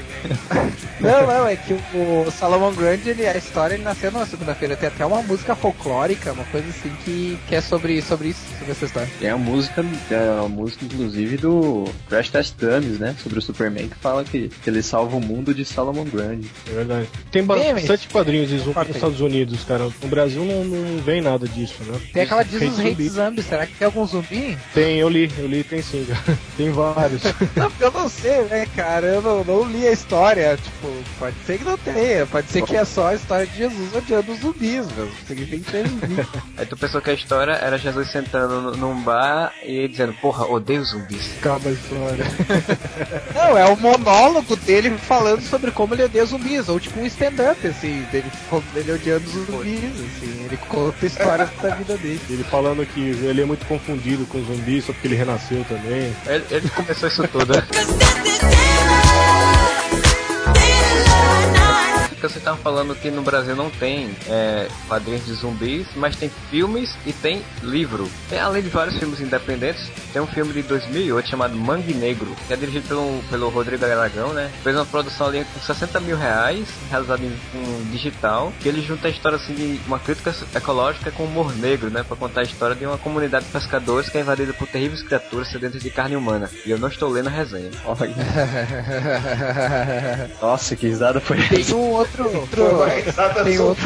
Não, não, é que o Salomon Grande, ele, a história ele nasceu na segunda-feira. Tem até uma música folclórica, uma coisa assim que, que é sobre, sobre isso, sobre essa história. Tem a música, é a música inclusive do Crash Test Dummies, né? Sobre o Superman que fala que, que ele salva o mundo de Salomon Grande. É verdade. Tem bastante quadrinhos de zumbi nos Estados Unidos, cara. No Brasil não, não vem nada disso, né? Tem aquela diz os Hate Zombies, será que tem algum zumbi? Tem, eu li, eu li, tem sim, (laughs) Tem vários. não, eu não sei, né, cara? Eu não, não li a história. Tipo, pode ser que não tenha, pode ser que é só a história de Jesus odiando os zumbis, velho. Significa que zumbi. (laughs) Aí tu pensou que a história era Jesus sentando num bar e dizendo, porra, odeio zumbis. Acaba a história. (laughs) não, é o monólogo dele falando sobre como ele odeia zumbis, ou tipo um stand-up, assim, dele, ele odiando os zumbis, assim, ele conta histórias da vida dele. Ele falando que ele é muito confundido com zumbis, só porque ele renasceu também. Ele, ele começou isso tudo, (laughs) que você estava falando que no Brasil não tem é, quadrinhos de zumbis, mas tem filmes e tem livro. Tem, além de vários filmes independentes, tem um filme de 2008 chamado Mangue Negro, que é dirigido pelo, pelo Rodrigo Aragão, né? Fez uma produção ali com 60 mil reais, realizada em, em digital, que ele junta a história assim de uma crítica ecológica com humor negro, né? Para contar a história de uma comunidade de pescadores que é invadida por terríveis criaturas sedentas de carne humana. E eu não estou lendo a resenha. (laughs) Nossa, que risada foi Tem um outro outro. outro tem (laughs) outro.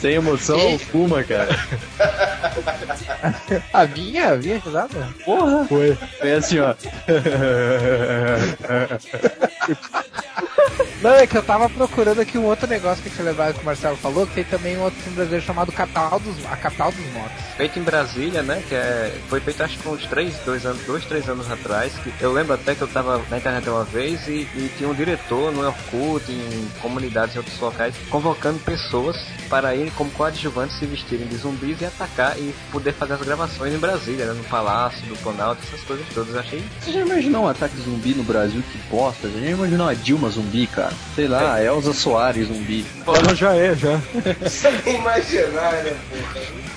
Sem emoção alguma, cara. (laughs) A minha? A minha risada? Porra! Foi. Foi assim, ó. (laughs) Não, é que eu tava procurando aqui um outro negócio que tinha lembrado que o Marcelo falou, que tem também um outro filme brasileiro chamado Capital dos, A Capital dos Mortos. Feito em Brasília, né? Que é, foi feito acho que uns 3, 2 anos, 2, 3 anos atrás. Que eu lembro até que eu tava na internet uma vez e, e tinha um diretor no Orkut, em comunidades em outros locais, convocando pessoas para irem como coadjuvantes se vestirem de zumbis e atacar e poder fazer as gravações em Brasília, né? No Palácio, do Planalto, essas coisas todas. Eu achei. Você já imaginou um ataque zumbi no Brasil? Que bosta! Você já imaginou a Dilma zumbi, cara? Sei lá, é. Elza Soares zumbi. Ela já é, já. Imaginar, né,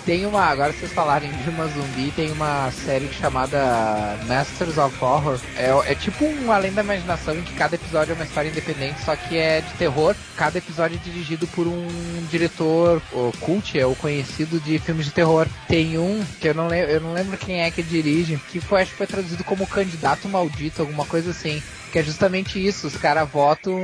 Tem uma, agora vocês falarem de uma zumbi, tem uma série chamada Masters of Horror. É, é tipo um além da imaginação em que cada episódio é uma história independente, só que é de terror. Cada episódio é dirigido por um diretor, o cult, é o conhecido de filmes de terror. Tem um que eu não lembro, eu não lembro quem é que dirige, que foi, acho que foi traduzido como candidato maldito, alguma coisa assim que é justamente isso. Os caras votam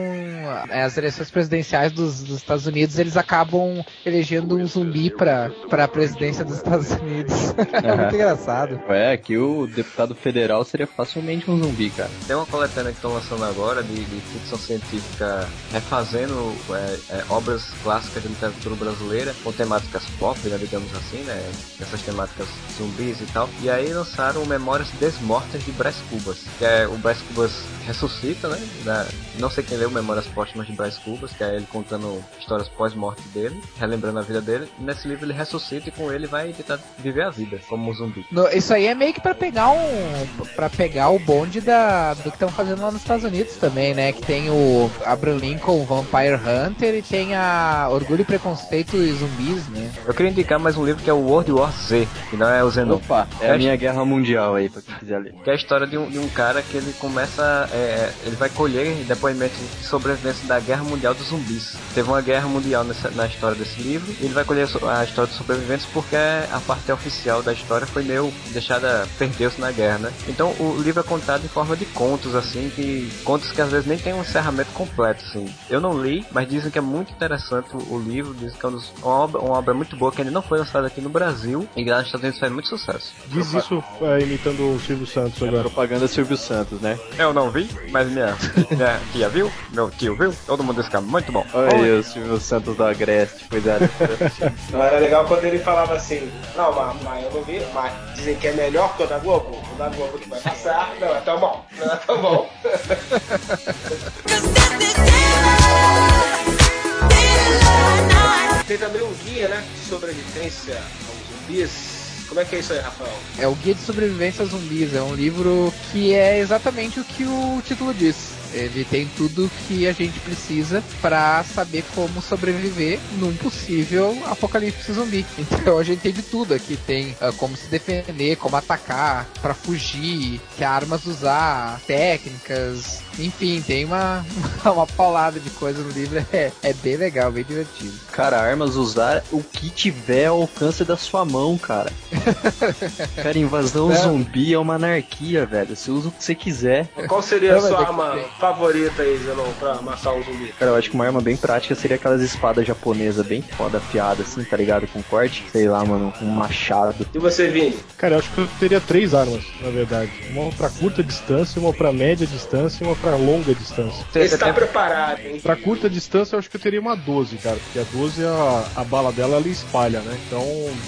é, as eleições presidenciais dos, dos, Estados Unidos, eles acabam elegendo um zumbi pra, pra presidência dos Estados Unidos. (laughs) é muito engraçado. É, que o deputado federal seria facilmente um zumbi, cara. Tem uma coletânea que estão lançando agora de, de, ficção científica refazendo é, é, obras clássicas de literatura brasileira com temáticas pop, né, digamos assim, né? Essas temáticas zumbis e tal. E aí lançaram Memórias Desmortas de Brás Cubas, que é o Brás Cubas ressuscita, né? Da, não sei quem leu Memórias Póstumas de Bryce Cubas, que é ele contando histórias pós-morte dele, relembrando a vida dele. Nesse livro ele ressuscita e com ele vai tentar viver a vida como um zumbi. No, isso aí é meio que para pegar um para pegar o bonde da do que estão fazendo lá nos Estados Unidos também, né? Que tem o Abraham Lincoln Vampire Hunter e tem a Orgulho e Preconceito e Zumbis, né? Eu queria indicar mais um livro que é o World War Z, que não é o Zenon. Opa, é, é a minha guerra mundial aí, pra quem quiser ler. Que é a história de um, de um cara que ele começa é, ele vai colher depoimentos de sobrevivência da Guerra Mundial dos Zumbis. Teve uma guerra mundial nessa, na história desse livro, e ele vai colher a história dos sobreviventes porque a parte oficial da história foi meio deixada, perdeu-se na guerra, né? Então o livro é contado em forma de contos, assim, que contos que às vezes nem tem um encerramento completo, assim. Eu não li, mas dizem que é muito interessante o, livro, dizem que é uma, obra, uma obra muito boa, que ainda não foi lançada aqui no Brasil, e lá nos Estados Unidos faz muito sucesso. Diz isso é, imitando o Silvio Santos agora. É propaganda Silvio Santos, né? Eu não vi, mas minha, minha, tia viu? Meu tio viu? Todo mundo escapa. Muito bom. Olha o Silvio Santos do Agreste, cuidado. Não era legal quando ele falava assim, não, mas, mas eu não vi, mas dizem que é melhor que o da Globo, o da Globo que vai passar, não, é tão bom, não é tão bom. (laughs) Tem também um guia, né, de sobrevivência aos zumbis. Como é que é isso aí, Rafael? É o Guia de Sobrevivência a Zumbis. É um livro que é exatamente o que o título diz. Ele tem tudo que a gente precisa para saber como sobreviver num possível apocalipse zumbi. (laughs) Então a gente tem de tudo aqui. Tem uh, como se defender, como atacar, para fugir, que armas usar, técnicas. Enfim, tem uma, (laughs) uma paulada de coisa no livro. É, é bem legal, bem divertido. Cara, armas usar o que tiver ao alcance da sua mão, cara. (laughs) cara, invasão Não. zumbi é uma anarquia, velho. Você usa o que você quiser. Qual seria a Não, mas sua é que arma. Favorita aí, Zenon, pra matar um zumbi? Cara, eu acho que uma arma bem prática seria aquelas espadas japonesas bem foda afiadas, assim, tá ligado? Com corte. Sei lá, mano, um machado. E você, Vini? Cara, eu acho que eu teria três armas, na verdade. Uma pra curta distância, uma pra média distância e uma pra longa distância. Você tá preparado, hein? Pra curta distância, eu acho que eu teria uma 12, cara. Porque a 12, a, a bala dela, ela espalha, né? Então,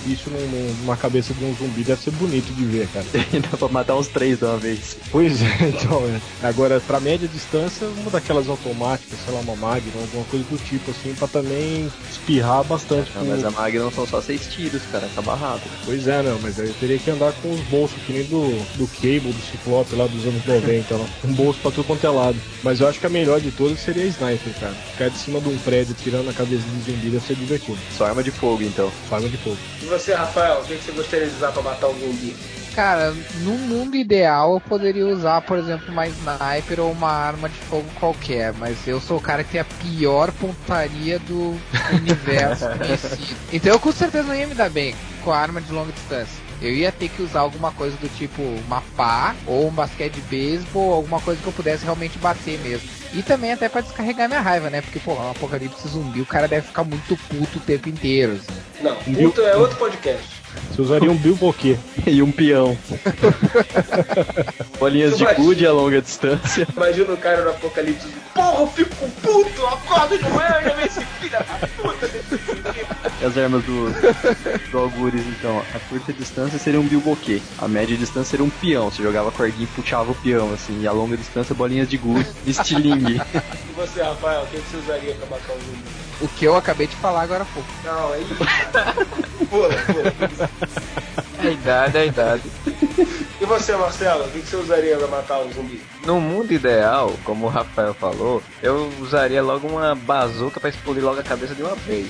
isso num- num- numa cabeça de um zumbi deve ser bonito de ver, cara. (laughs) Dá pra matar uns três de uma vez. Pois é, (laughs) então, é. Agora, pra média distância, uma daquelas automáticas, sei lá, uma Magnum, alguma coisa do tipo, assim, pra também espirrar bastante. Não, com- mas a Magnum são só seis tiros, cara. Acaba rápido. Pois é, não, mas aí eu teria que andar com os bolsos, que nem do, do Cable, do Ciclope lá dos anos 90, lá. Um bolso pra tudo quanto é lado. Mas eu acho que a melhor de todas seria a Sniper, cara. Ficar de cima de um prédio tirando a cabeça do zumbi deve ser divertido. Só arma de fogo, então. Arma de fogo. E você, Rafael, o que que você gostaria de usar pra matar um zumbi? Cara, num mundo ideal eu poderia usar, por exemplo, uma sniper ou uma arma de fogo qualquer, mas eu sou o cara que tem a pior pontaria do universo (laughs) conhecido. Então eu com certeza não ia me dar bem com a arma de longa distância. Eu ia ter que usar alguma coisa do tipo uma pá ou um basquete de beisebol, alguma coisa que eu pudesse realmente bater mesmo. E também até pra descarregar minha raiva, né? Porque, pô, um apocalipse zumbi, o cara deve ficar muito puto o tempo inteiro. assim. Não, puto é outro podcast. Você usaria um bilboquê. (laughs) e um peão. (laughs) Bolinhas de Mas- gude a longa distância. Imagina o cara no apocalipse. Porra, eu fico puto, eu acordo de manhã e já vem esse filho da puta desse. E as armas do, do Algures, então. A curta distância seria um bilboquê. A média distância seria um peão. Você jogava cordinha e puxava o peão, assim. E a longa distância, bolinhas de gude estilingue. E você, Rafael, o que você usaria pra matar um zumbi? O que eu acabei de falar agora há pouco. Não, aí. pula, pula. É (laughs) idade, é idade. E você, Marcelo, o que que você usaria pra matar um zumbi? No mundo ideal, como o Rafael falou, eu usaria logo uma bazuca pra explodir logo a cabeça de uma vez.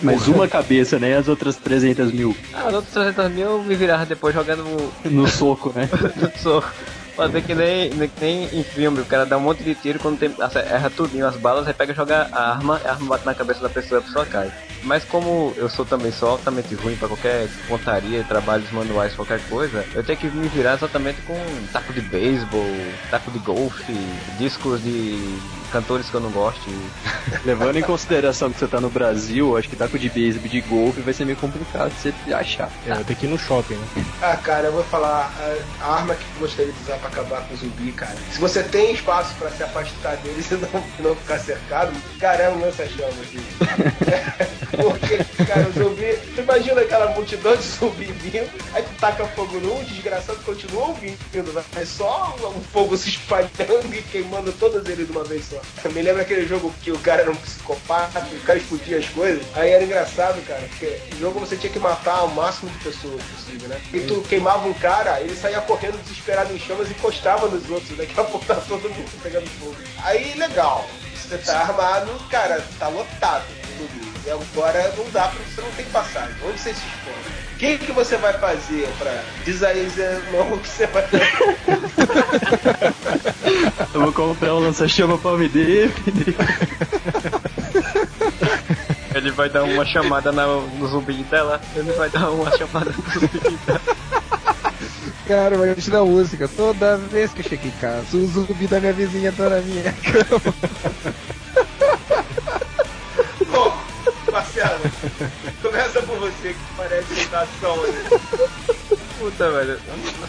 Mas uma cabeça, né? As outras 300 mil Ah, as outras 300 mil eu me virava depois jogando no soco, né? (laughs) no soco. Fazer que nem, nem em filme, o cara dá um monte de tiro quando tem, erra tudinho as balas, aí pega e joga a arma, a arma bate na cabeça da pessoa e a pessoa cai. Mas como eu sou também sou altamente ruim pra qualquer pontaria, trabalhos manuais, qualquer coisa, eu tenho que me virar exatamente com taco de beisebol, taco de golfe, discos de cantores que eu não gosto. (laughs) Levando em consideração que você tá no Brasil, acho que taco de beisebol e de golfe vai ser meio complicado de você achar. É, vai ter que ir no shopping, né? (laughs) Ah, cara, eu vou falar a, arma que gostaria de usar pra acabar com o zumbi, cara. Se você tem espaço pra se afastar deles (laughs) e não, não ficar cercado, cara, é um lança-chamas, assim. Porque, cara, o zumbi. Tu imagina aquela multidão de zumbi vindo, aí tu taca fogo num, o desgraçado continua ouvindo, é só o fogo se espalhando e queimando todas eles de uma vez só. Me lembra aquele jogo que o cara era um psicopata, o cara explodia as coisas. Aí era engraçado, cara, porque no jogo você tinha que matar o máximo de pessoas possível, né? E tu queimava um cara, ele saía correndo desesperado em chamas e encostava nos outros. Daqui a pouco tá todo mundo pegando fogo. Aí, legal. Você tá armado, cara, tá lotado. tudo. E agora não dá pra você não tem passagem. Onde você se expõe? O que, que você vai fazer pra diz aí, Zé, o que você vai fazer? Eu vou comprar um lança-chama pra me defender. Ele vai dar uma chamada na- no zumbi dela. Ele vai dar uma chamada no zumbi dela. Cara, vai te dar música toda vez que eu chego em casa. O zumbi da minha vizinha tá na minha cama. Que parece sensação aí. Puta, velho.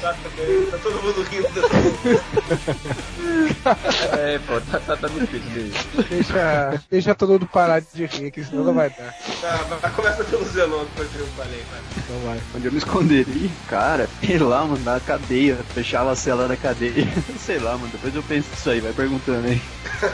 Tá, tá todo mundo rindo. (laughs) É, pô, tá, tá, tá difícil de... Deixa, deixa todo mundo parar de rir, que senão não vai dar. Tá, mas começa pelo Zenon, que foi que eu falei, cara. Então vai. Onde eu me esconderia? Cara, sei lá, mano, na cadeia. Fechava a cela da cadeia. (laughs) sei lá, mano, depois eu penso nisso aí, vai perguntando aí.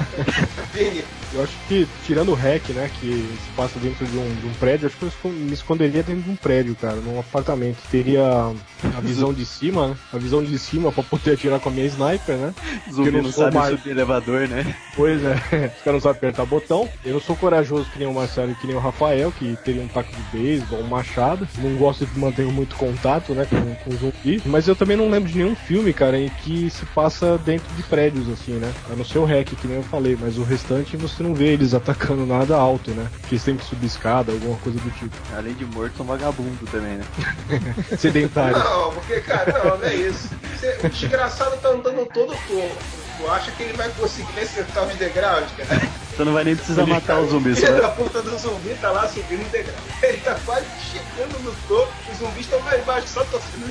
(laughs) Vini, Eu acho que, tirando o hack, né, que se passa dentro de um, de um prédio, acho que eu me esconderia dentro de um prédio, cara, num apartamento. Teria a visão de cima, né? A visão de cima pra poder atirar com a minha sniper, né? Zumbi sou sabe mais- subir elevador, né? Pois é, (laughs) os caras não sabem apertar botão. Eu não sou corajoso que nem o Marcelo e que nem o Rafael, que teria um taco de beisebol, um machado. Não gosto de manter muito contato, né, com, com zumbi. Mas eu também não lembro de nenhum filme, cara, em que se passa dentro de prédios, assim, né? A não ser o hack, que nem eu falei, mas o restante você não vê eles atacando nada alto, né? Que eles têm que subir escada, alguma coisa do tipo. Além de morto, são vagabundo também, né? (laughs) (laughs) Sedentário. Não, porque, cara, não, não é isso. Você- o desgraçado tá andando todo torto. Acha que ele vai conseguir acertar os degraus, cara? Você não vai nem precisar matar o zumbi, você Filho vai... da puta do zumbi tá lá subindo o degrau. Ele tá quase chegando no topo, os zumbis estão lá embaixo só torcendo.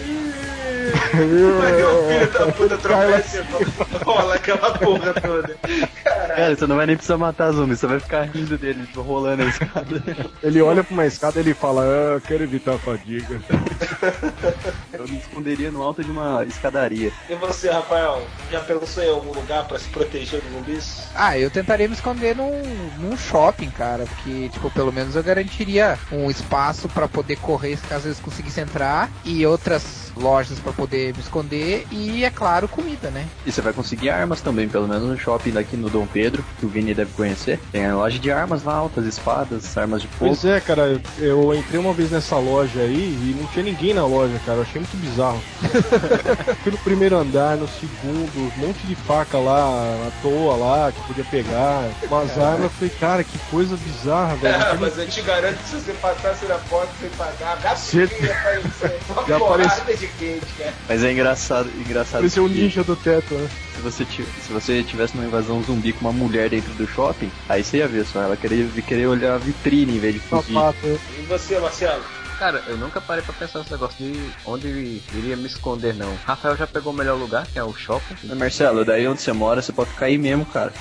Aí o filho da puta (laughs) tropeça (laughs) rola aquela porra toda. Caralho. Cara, você não vai nem precisar matar zumbi, você vai ficar rindo dele, rolando a escada. (laughs) Ele olha pra uma escada e ele fala, ah, eu quero evitar a fadiga. Eu me esconderia no alto de uma escadaria. E você, Rafael, já pensou em algum lugar pra se proteger dos zumbis? Ah, eu tentaria me esconder num, num shopping, cara, porque, tipo, pelo menos eu garantiria um espaço pra poder correr caso eles conseguissem entrar e outras lojas pra poder me esconder e, é claro, comida, né? E você vai conseguir armas também, pelo menos no shopping daqui no Dom Pedro, que o Vini deve conhecer. Tem a loja de armas lá, altas espadas, armas de fogo. Pois é, cara, eu- entrei uma vez nessa loja aí e não tinha ninguém na loja, cara. Eu achei muito bizarro. (laughs) Fui no primeiro andar, no segundo, um monte de faca lá, à toa lá, que podia pegar. Umas armas, eu falei, cara, que coisa bizarra, velho. É, (laughs) mas eu te garanto que se você passasse na porta sem pagar, Cê- gasolina (laughs) aparecer. Uma Já porrada apareceu. de quente, cara. Mas é engraçado, engraçado Parecia um que ninja do teto, né? se você, se você tivesse numa invasão zumbi com uma mulher dentro do shopping, aí você ia ver só, ela queria, querer olhar a vitrine em vez de fugir. Sapato. E você, Marcelo? Cara, eu nunca parei pra pensar nesse negócio de onde iria me esconder, não. Rafael já pegou o melhor lugar, que é o shopping. Mas, Marcelo, daí onde você mora, você pode ficar aí mesmo, cara.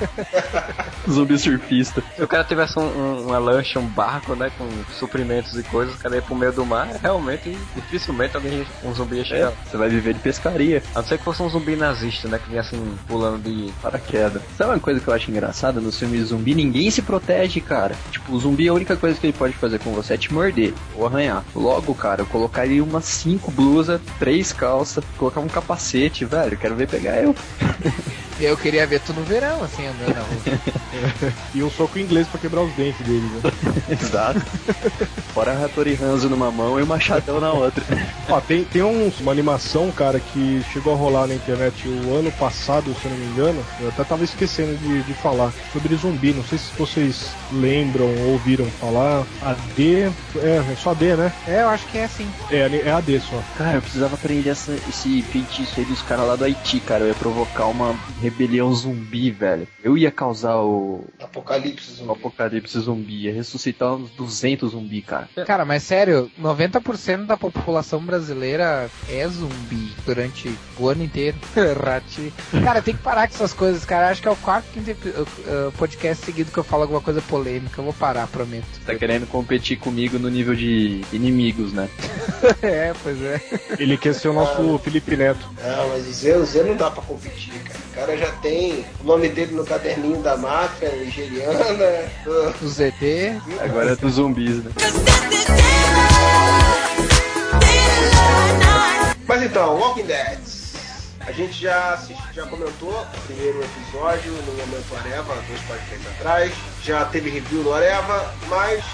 (laughs) Zumbi surfista. Se o cara tivesse um, um- uma lancha, um barco, né, com suprimentos e coisas, o cara ia pro meio do mar, realmente, dificilmente alguém, um zumbi ia chegar. É, você vai viver de pescaria. A não ser que fosse um zumbi nazista, né, que vinha assim, pulando de... Paraquedas. Sabe uma coisa que eu acho engraçada no filme zumbi? Ninguém se protege, cara. Tipo, o zumbi, a única coisa que ele pode fazer com você é te morder ou arranhar. Logo, cara, eu colocaria umas cinco blusas, três calças, colocar um capacete, velho. Quero ver pegar eu. (laughs) Eu queria ver tu no verão, assim, andando na (laughs) rua. E um soco inglês pra quebrar os dentes dele, né? (laughs) Exato. Fora a Hattori Hanzo numa mão e o machadão na outra. (laughs) Ó, tem, tem uns, uma animação, cara, que chegou a rolar na internet o ano passado, se eu não me engano. Eu até tava esquecendo de, de falar. Sobre zumbi. Não sei se vocês lembram ou ouviram falar. A D. É, é só D, né? É, eu acho que é assim. É, é a D só. Cara, eu precisava aprender essa, esse feitiço aí dos caras lá do Haiti, cara. Eu ia provocar uma rebelião zumbi, velho. Eu ia causar o, Apocalipse o zumbi. apocalipse zumbi. Ia ressuscitar uns 200 zumbi, cara. Cara, mas sério, 90% da população brasileira é zumbi durante o ano inteiro. (laughs) Rati. Cara, tem que parar com essas coisas, cara. Acho que é o quarto, quinto uh, podcast seguido que eu falo alguma coisa polêmica. Eu vou parar, prometo. Tá querendo competir comigo no nível de inimigos, né? (laughs) é, pois é. Ele quer ser o nosso Felipe Neto. Não, mas o Zé, o Zé não dá pra competir, cara. O cara já tem o nome dele no caderninho da máfia nigeriana. uh, O ZT. Agora é dos zumbis, né? Mas então, Walking Dead. A gente já, assisti, já comentou o primeiro episódio no Momento Areva, dois podcasts atrás. Já teve review no Areva, mas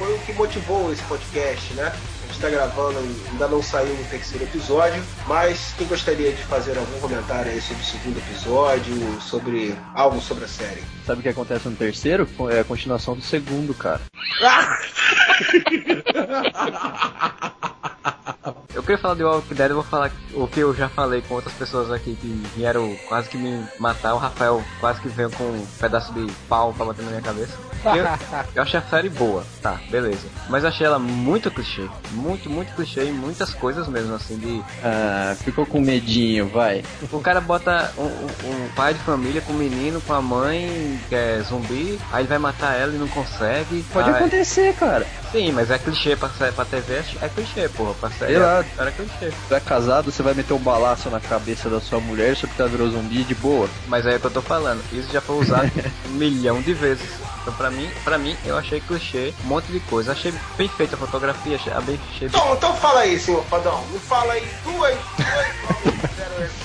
foi o que motivou esse podcast, né? A gente tá gravando, ainda não saiu o terceiro episódio, mas quem gostaria de fazer algum comentário aí sobre o segundo episódio, sobre algo sobre a série? Sabe o que acontece no terceiro? É a continuação do segundo, cara. (laughs) Eu queria falar de Walking Dead, eu vou falar o que eu já falei com outras pessoas aqui que vieram quase que me matar. O Rafael quase que veio com um pedaço de pau pra bater na minha cabeça. Eu, (laughs) eu achei a série boa, tá, beleza. Mas eu achei ela muito clichê. Muito, muito clichê em muitas coisas mesmo, assim, de. Ah, ficou com medinho, vai. O cara bota um, um- um pai de família com um menino, com a mãe, que é zumbi, aí ele vai matar ela e não consegue. Pode Aí- acontecer, cara. Sim, mas é clichê pra, pra TV, é clichê, porra. Pra série Sei lá. Era clichê. Tu é casado, você vai meter um balaço na cabeça da sua mulher só porque ela virou zumbi de boa. Mas aí é o que eu tô falando, isso já foi usado (laughs) um milhão de vezes. Então pra mim, pra mim, eu achei clichê, um monte de coisa. Achei bem feita a fotografia, achei, bem Então, então fala aí, senhor Fadão. Me fala aí duas, (laughs) duas,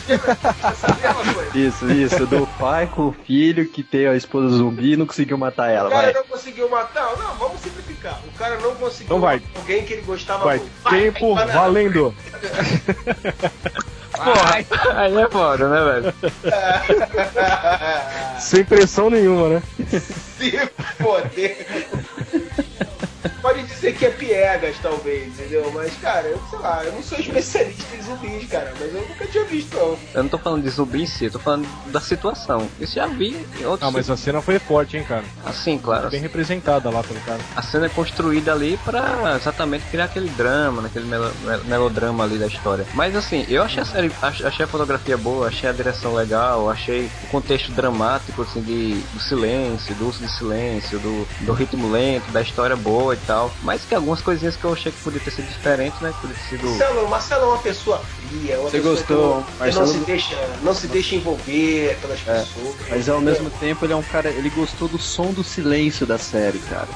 essa mesma coisa. Isso, isso, do pai com o filho que tem a esposa zumbi e não conseguiu matar ela, O cara vai. não conseguiu matar. Não, vamos simplificar. O cara não conseguiu Então vai. matar alguém que ele gostava Vai, muito. tempo vai, valendo. Porra, aí é foda, né, velho? Sem pressão nenhuma, né? (laughs) Se poder. Pode dizer que é piegas, talvez, entendeu? Mas, cara, eu sei lá, eu não sou especialista em zumbis, cara, mas eu nunca tinha visto, não. Eu não tô falando de zumbi em si, eu tô falando da situação. Isso já vi em outros. Ah, mas a cena foi forte, hein, cara. Assim, claro. Bem representada lá pelo cara. A cena é construída ali pra exatamente criar aquele drama, naquele melo- mel- melodrama ali da história. Mas assim, eu achei a série, ach- achei a fotografia boa, achei a direção legal, achei o contexto dramático, assim, de, do silêncio, do uso de silêncio, do, do ritmo lento, da história boa e tal. Mas que algumas coisinhas que eu achei que podia ter sido diferente, né? Podia ter sido. Marcelo, Marcelo é uma pessoa fria, uma Você pessoa gostou, que não, Marcelo? não se deixa, não se deixa envolver pelas É, pessoas. Mas ao mesmo tempo ele é um cara, ele gostou do som do silêncio da série, cara.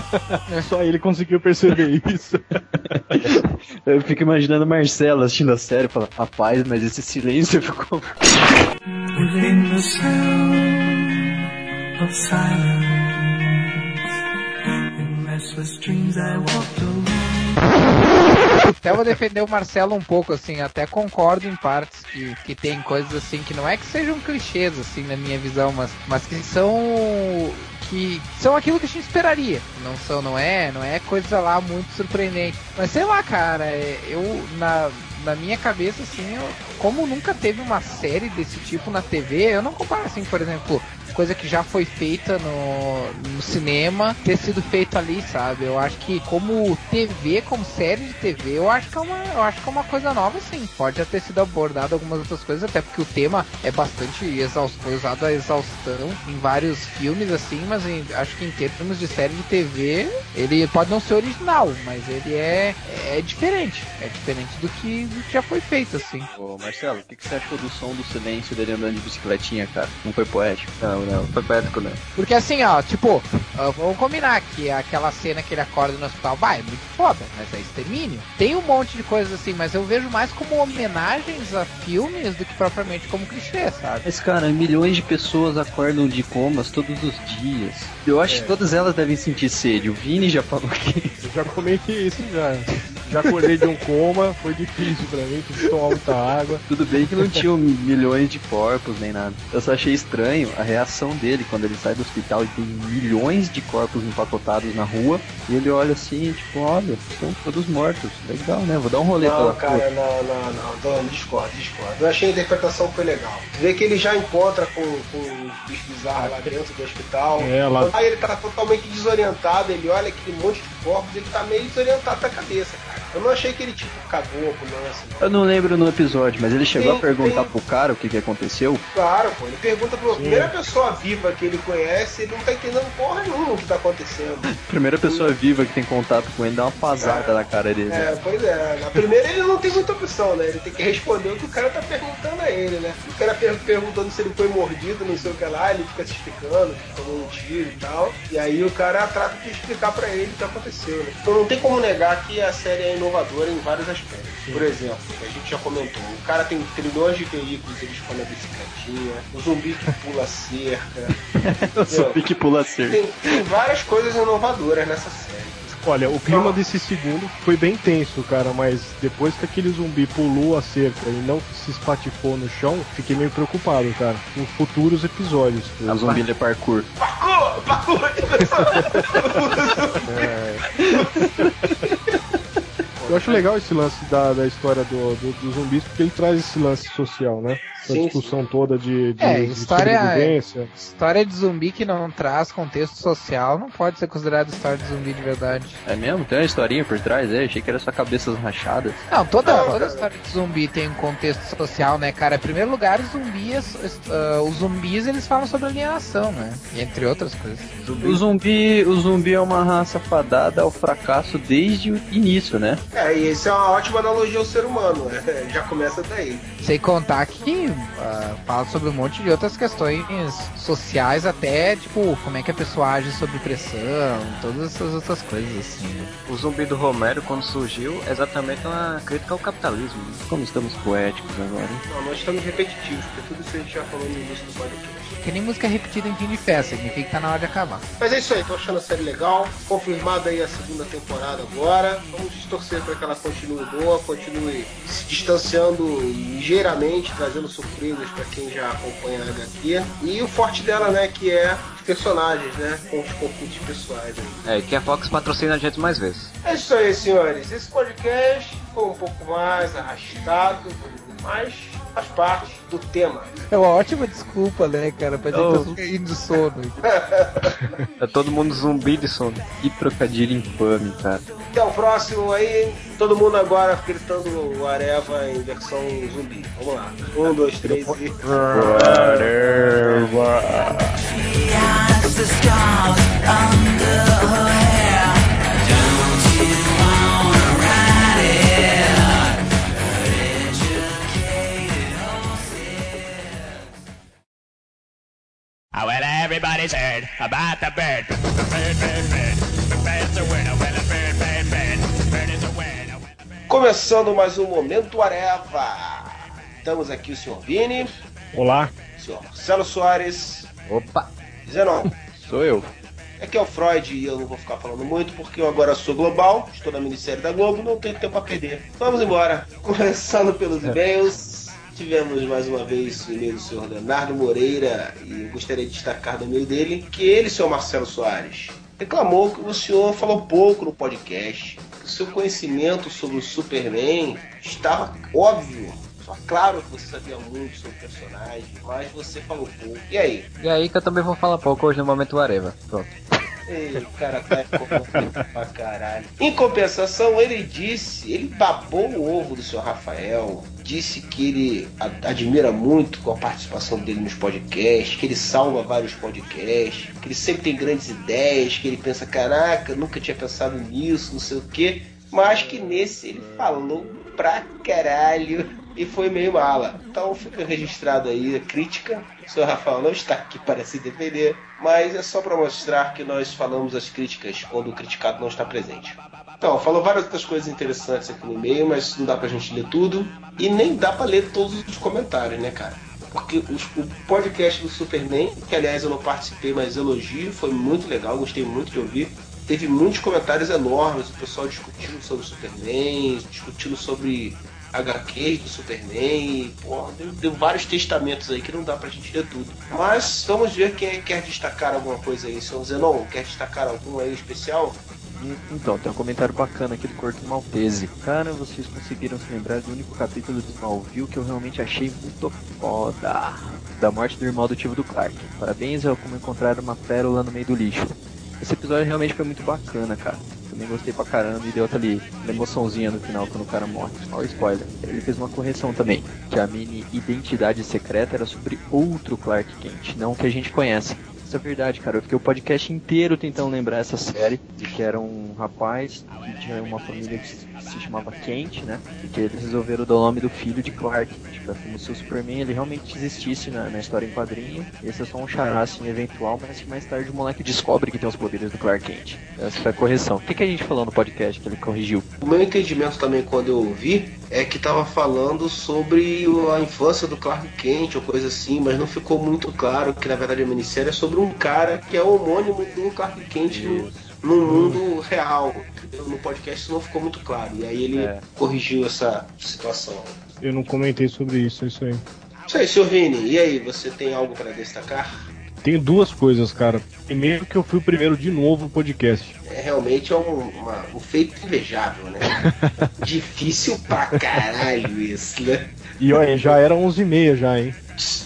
(laughs) Só ele conseguiu perceber isso. (laughs) Eu fico imaginando o Marcelo assistindo a série e falando, rapaz, mas esse silêncio ficou. Within the sound of silence, Até vou defender o Marcelo um pouco, assim, até concordo em partes que, que tem coisas assim que não é que sejam clichês, assim, na minha visão, mas, mas que são. que são aquilo que a gente esperaria. Não são, não é, não é coisa lá muito surpreendente. Mas sei lá, cara, é, eu na. Na minha cabeça, assim, eu, como nunca teve uma série desse tipo na TV, eu não comparo assim, por exemplo, coisa que já foi feita no, no cinema ter sido feito ali, sabe? Eu acho que como TV, como série de TV, eu acho que é uma, eu acho que é uma coisa nova, sim. Pode já ter sido abordado algumas outras coisas, até porque o tema é bastante exausto, foi usado a exaustão em vários filmes, assim, mas em- acho que em termos de série de TV, ele pode não ser original, mas ele é, é diferente. É diferente do que, do que já foi feito, assim. Marcelo, o que, que você achou do som do silêncio dele andando de bicicletinha, cara? Não foi poético? Não, não, foi poético não. Porque assim, ó, tipo, ah, vamos combinar que aquela cena que ele acorda no hospital, vai, é muito foda, mas é extermínio. Tem um monte de coisas assim, mas eu vejo mais como homenagens a filmes do que propriamente como clichê, sabe? Mas, cara, milhões de pessoas acordam de comas todos os dias. Eu acho que todas elas devem sentir sede. O Vini já falou que. Eu já comentei isso já. (laughs) Já acordei de um coma, foi difícil pra mim, tive que tomar muita água. Tudo bem que não tinham milhões de corpos nem nada. Eu só achei estranho a reação dele quando ele sai do hospital e tem milhões de corpos empacotados na rua. E ele olha assim, tipo, olha, são todos mortos. Legal, né? Vou dar um rolê Não, pela cara, rua. não, não, não, não, discordo, discordo. Eu achei a interpretação foi legal. Vê que ele já encontra com, com os bichos bizarros lá dentro do hospital. É, lá- Aí ele tá totalmente desorientado, ele olha aquele monte de corpos, ele tá meio desorientado da cabeça, cara. Eu não achei que ele, tipo, cagou com o lance, não. Eu não lembro no episódio, mas ele chegou Tem- a perguntar tem- pro cara o que, que aconteceu. Claro, pô, ele pergunta pra primeira pessoa viva que ele conhece, ele não tá entendendo porra nenhuma o que tá acontecendo. (laughs) Primeira pessoa viva que tem contato com ele dá uma pasada na cara dele. É, pois é. Na primeira ele não tem muita opção, né? Ele tem que responder o que o cara tá perguntando a ele, né? O cara per perguntando se ele foi mordido, não sei o que lá, ele fica se explicando, que tomou um tiro e tal. E aí o cara trata de explicar pra ele o que aconteceu, né? Então não tem como negar que a série é inovadora em vários aspectos. Por exemplo, a gente já comentou, o cara tem trilhões de veículos, ele escolhe a bicicletinha, o zumbi que pula cerca. (laughs) Sou entendeu? que pula cerca. Tem, tem várias coisas inovadoras nessa série. Olha, o clima desse segundo foi bem tenso, cara, mas depois que aquele zumbi pulou a cerca e não se espatifou no chão, fiquei meio preocupado, cara, com futuros episódios. A zumbi de parkour. Parkour! Parkour! (laughs) (laughs) Eu acho legal esse lance da, da história do, do, dos zumbis, porque ele traz esse lance social, né? Essa Sim, discussão toda de, de, É, de história, sobrevivência. história de zumbi que não traz contexto social não pode ser considerada história de zumbi de verdade. É mesmo? Tem uma historinha por trás, é? Achei que era só cabeças rachadas. Não, toda, toda história de zumbi tem um contexto social, né, cara? Em primeiro lugar, os zumbis, uh, os zumbis eles falam sobre alienação, né? Entre outras coisas. O zumbi, o zumbi é uma raça fadada ao fracasso desde o início, né? É, e isso é uma ótima analogia ao ser humano, né? (laughs) Já começa daí. Sem contar que uh, fala sobre um monte de outras questões sociais, até tipo, como é que a pessoa age sob pressão, todas essas outras coisas assim. né? O zumbi do Romero, quando surgiu, é exatamente uma crítica ao capitalismo. né? Como estamos poéticos agora. Não, nós estamos repetitivos, porque tudo isso a gente já falou no início do podcast. Que nem música repetida em fim de festa, significa que tá na hora de acabar. Mas é isso aí, tô achando a série legal. Confirmada aí a segunda temporada agora. Vamos torcer para que ela continue boa, continue se distanciando ligeiramente, trazendo surpresas para quem já acompanha a HQ. E o forte dela, né, que é os personagens, né, com os conflitos pessoais aí. É, e que a Fox patrocina a gente mais vezes. É isso aí, senhores. Esse podcast foi um pouco mais arrastado, mas faz parte do tema. É uma ótima desculpa, né, cara, pra gente Oh. caindo de sono. É (laughs) todo mundo zumbi de sono. Que trocadilho infame, cara. Até o próximo aí. Todo mundo agora gritando o Areva em versão zumbi. Vamos lá. Um, dois, três e. Has everybody's heard about the bird. Bird, bird, bird. The bird's a winner. Well, a bird, bird, bird. Bird is a winner. Começando mais um Momento Areva. Estamos aqui o senhor Vini, Olá. o senhor Marcelo Soares, Opa! Zenon. Sou eu. Aqui é o Freud e eu não vou ficar falando muito porque eu agora sou global, estou na minissérie da Globo, não tenho tempo a perder. Vamos embora. Começando pelos (laughs) e-mails, tivemos mais uma vez o e-mail do senhor Leonardo Moreira e eu gostaria de destacar no e-mail dele que ele, senhor Marcelo Soares, reclamou que o senhor falou pouco no podcast, que o seu conhecimento sobre o Superman estava óbvio. Claro que você sabia muito sobre o personagem, mas você falou pouco. E aí? E aí que eu também vou falar pouco hoje no momento Areva. Pronto. Ei, o cara tá pra caralho. Em compensação, ele disse, ele babou o ovo do seu Rafael, disse que ele admira muito com a participação dele nos podcasts, que ele salva vários podcasts, que ele sempre tem grandes ideias, que ele pensa, caraca, nunca tinha pensado nisso, não sei o quê, mas que nesse ele falou pra caralho e foi meio mala. Então fica registrado aí a crítica. O senhor Rafael não está aqui para se defender, mas é só para mostrar que nós falamos as críticas quando o criticado não está presente. Então, falou várias outras coisas interessantes aqui no meio, mas não dá pra gente ler tudo. E nem dá pra ler todos os comentários, né, cara? Porque os- o podcast do Superman, que aliás eu não participei, mas elogio, foi muito legal, gostei muito de ouvir. Teve muitos comentários enormes, o pessoal discutindo sobre Superman, discutindo sobre HQs do Superman, pô, deu, deu vários testamentos aí que não dá pra gente ler tudo. Mas vamos ver quem quer destacar alguma coisa aí. Seu Zenon, quer destacar algum aí especial? Então, tem um comentário bacana aqui do Corto Maltese. Cara, vocês conseguiram se lembrar do único capítulo de Smallville que eu realmente achei muito foda. Da morte do irmão adotivo do Clark. Parabéns ao como encontrar uma pérola no meio do lixo. Esse episódio realmente foi muito bacana, cara. Também gostei pra caramba e deu aquele uma emoçãozinha no final quando o cara morre. Olha spoiler. Ele fez uma correção também. Que a mini identidade secreta era sobre outro Clark Kent, não o que a gente conhece. Isso é verdade, cara. Eu fiquei o podcast inteiro tentando lembrar essa série. De que era um rapaz que tinha uma família que se chamava Kent, né? E que eles resolveram dar o nome do filho de Clark. Tipo, é como se o Superman ele realmente existisse na, na história em quadrinho. Esse é só um chará assim, eventual, mas que mais tarde o moleque descobre que tem os poderes do Clark Kent. Essa foi a correção. O que, que a gente falou no podcast que ele corrigiu? O meu entendimento também quando eu ouvi é que tava falando sobre a infância do Clark Kent ou coisa assim, mas não ficou muito claro que na verdade a minissérie é sobre um cara que é homônimo do Clark Kent no, no mundo real. No podcast isso não ficou muito claro. E aí ele É. corrigiu essa situação. Eu não comentei sobre isso, é isso aí. Isso aí, senhor Vini. E aí, você tem algo para destacar? Tenho duas coisas, cara. Primeiro que eu fui o primeiro de novo no podcast. É, realmente é um, uma- um feito invejável, né? (laughs) Difícil pra caralho isso, né? E olha, já era 11h30 já, hein?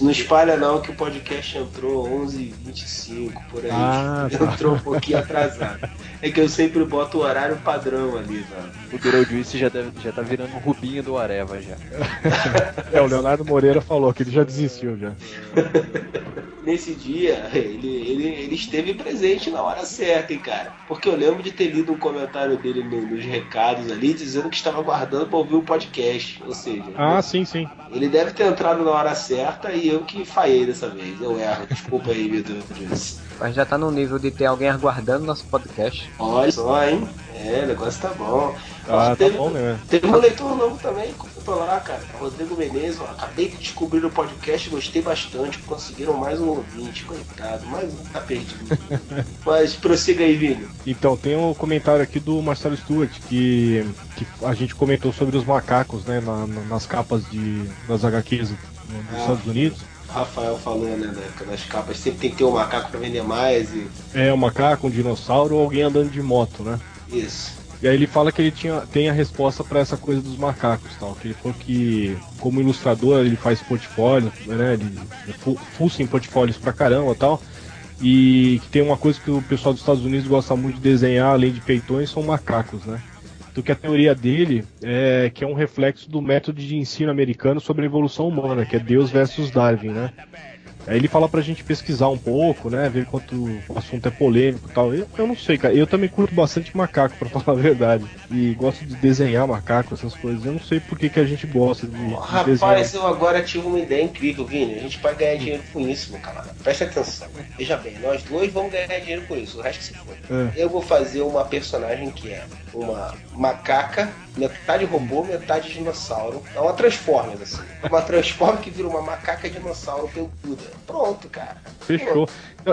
Não espalha não que o podcast entrou 11h25 por aí. Ah, tá. entrou um pouquinho atrasado. É que eu sempre boto o horário padrão ali, né? O Beetlejuice já, deve, já tá virando um rubinho do Areva já. (laughs) É, o Leonardo Moreira falou que ele já desistiu já. (laughs) Nesse dia, ele, ele, ele esteve presente na hora certa, hein, cara? Porque eu lembro de ter lido um comentário dele no- nos recados ali, dizendo que estava aguardando pra ouvir o podcast. Ou seja, Ah, sim, sim. ele deve ter entrado na hora certa e eu que falhei dessa vez. Eu erro. Desculpa aí, Vitor. Mas já tá no nível de ter alguém aguardando nosso podcast. Olha só, hein? É, o negócio tá bom. Ah, tá teve, bom, né? teve um leitor novo também, comentou lá, cara. Rodrigo Menezes, ó, acabei de descobrir o podcast, gostei bastante. Conseguiram mais um ouvinte, coitado, mas tá perdido. (laughs) mas prossiga aí, Vini. Então, tem um comentário aqui do Marcelo Stewart que, que a gente comentou sobre os macacos, né, na- na- nas capas de, das HQs dos Ah. Estados Unidos. Rafael falou, né, das capas, sempre tem que ter um macaco pra vender mais e. É um macaco, um dinossauro ou alguém andando de moto, né? Isso. E aí ele fala que ele tinha, tem a resposta pra essa coisa dos macacos tal. Que ele falou que como ilustrador ele faz portfólio, né? Ele fu- fuça em portfólios pra caramba tal. E que tem uma coisa que o pessoal dos Estados Unidos gosta muito de desenhar, além de peitões, são macacos, né? Então que a teoria dele é que é um reflexo do método de ensino americano sobre a evolução humana, que é Deus versus Darwin, né? Aí ele fala pra gente pesquisar um pouco, né? Ver quanto o assunto é polêmico e tal. Eu, eu não sei, cara. Eu também curto bastante macaco, (laughs) pra falar a verdade. E gosto de desenhar macaco, essas coisas. Eu não sei por que, que a gente gosta de, de Rapaz, desenhar. eu agora tive uma ideia incrível, Vini. A gente vai ganhar dinheiro com isso, meu camarada. Presta atenção. Veja bem, nós dois vamos ganhar dinheiro com isso, o resto que se for. É. Eu vou fazer uma personagem que é uma macaca, metade robô, metade dinossauro. É uma Transformers, assim. Uma Transformers que vira uma macaca dinossauro peluda. Pronto, cara. Fechou.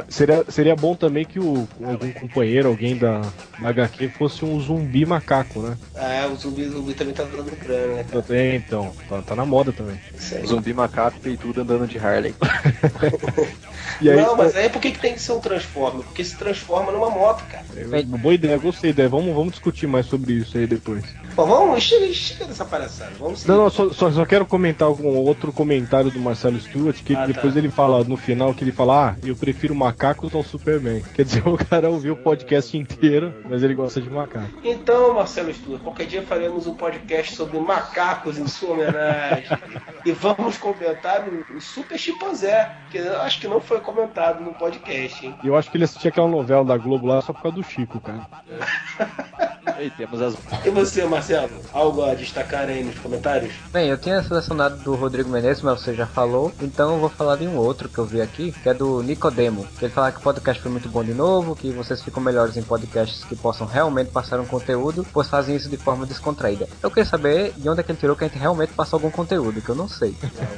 Seria, seria bom também que o, algum companheiro, alguém da, da HQ fosse um zumbi macaco, né? Ah, o zumbi, zumbi também tá dando grana, né? cara? Também, então. Tá, tá na moda também. Zumbi macaco peitudo andando de Harley. (laughs) E aí, Não, mas aí por que, que tem que ser um Transformer? Porque se transforma numa moto, cara. é uma boa ideia, gostei da ideia. Vamos, vamos discutir mais sobre isso aí depois. Bom, vamos, chega, chega dessa palhaçada. Vamos seguir. Não, não, só, só, só quero comentar algum outro comentário do Marcelo Stewart, que Ah, depois tá. ele fala no final que ele fala, ah, eu prefiro macacos ao Superman. Quer dizer, (laughs) o cara ouviu o podcast inteiro, mas ele gosta de macaco. Então, Marcelo Stuart, qualquer dia faremos um podcast sobre macacos em sua homenagem. e vamos comentar o, Super Chimpanzé, que eu acho que não foi comentado no podcast, hein? E eu acho que ele assistia aquela novela da Globo lá só por causa do Chico, cara. (laughs) E temos as. E você, Marcelo? Algo a destacar aí nos comentários? Bem, eu tinha selecionado do Rodrigo Menezes, mas você já falou, então eu vou falar de um outro que eu vi aqui, que é do Nicodemo, que ele fala que o podcast foi muito bom de novo, que vocês ficam melhores em podcasts que possam realmente passar um conteúdo, pois fazem isso de forma descontraída. Eu queria saber de onde é que ele tirou que a gente realmente passou algum conteúdo, que eu não sei.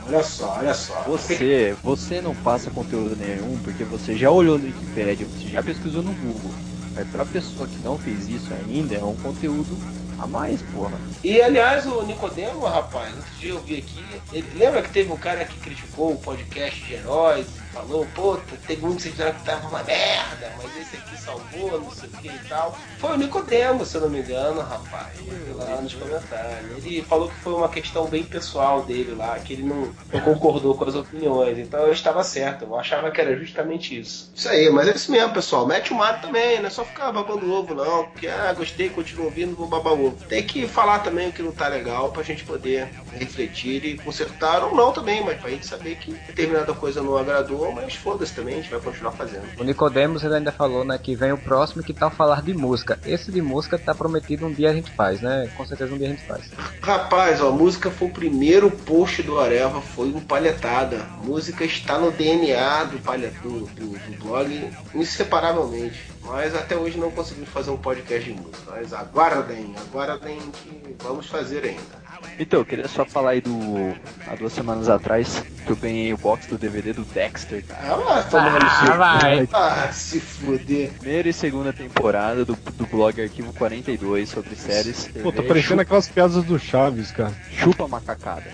Olha só, olha só. Você, você não passa conteúdo nenhum porque você já olhou no Wikipedia, você já pesquisou no Google. Mas pra pessoa que não fez isso ainda, é um conteúdo a mais, porra. E aliás, o Nicodemo, rapaz, outro dia eu vi aqui. Ele, lembra que teve um cara que criticou o podcast de heróis falou, pô, que vocês disseram que tava uma merda, mas esse aqui salvou, não sei o que e tal. Foi o Nicodemo, se eu não me engano, rapaz. Lá nos comentários. Ele falou que foi uma questão bem pessoal dele lá, que ele não, não concordou com as opiniões. Então eu estava certo, eu achava que era justamente isso. Isso aí, mas é isso mesmo, pessoal. Mete o mato também, não é só ficar babando ovo, não. Porque, ah, gostei, continuo ouvindo, vou babar ovo. Tem que falar também o que não tá legal pra gente poder refletir e consertar ou não também, mas pra gente saber que determinada coisa não agradou, mas foda-se também, a gente vai continuar fazendo. O Nicodemos ele ainda falou, né, que vem o próximo que tal falar de música. Esse de música tá prometido um dia a gente faz, né? Com certeza um dia a gente faz. Rapaz, ó, a música foi o primeiro post do Areva, foi um palhetada. Música está no DNA do, palha, do, do, do blog inseparavelmente. Mas até hoje não conseguimos fazer um podcast de música. Mas aguardem, aguardem que vamos fazer ainda. Então, eu queria só falar aí do. Há duas semanas atrás, que eu ganhei o box do DVD do Dexter. Ah, seu- vai. Ah, se fuder. Primeira e segunda temporada do, do blog Arquivo 42 sobre séries. Pô, tá TV, parecendo aquelas piadas do Chaves, cara. chupa, macacada.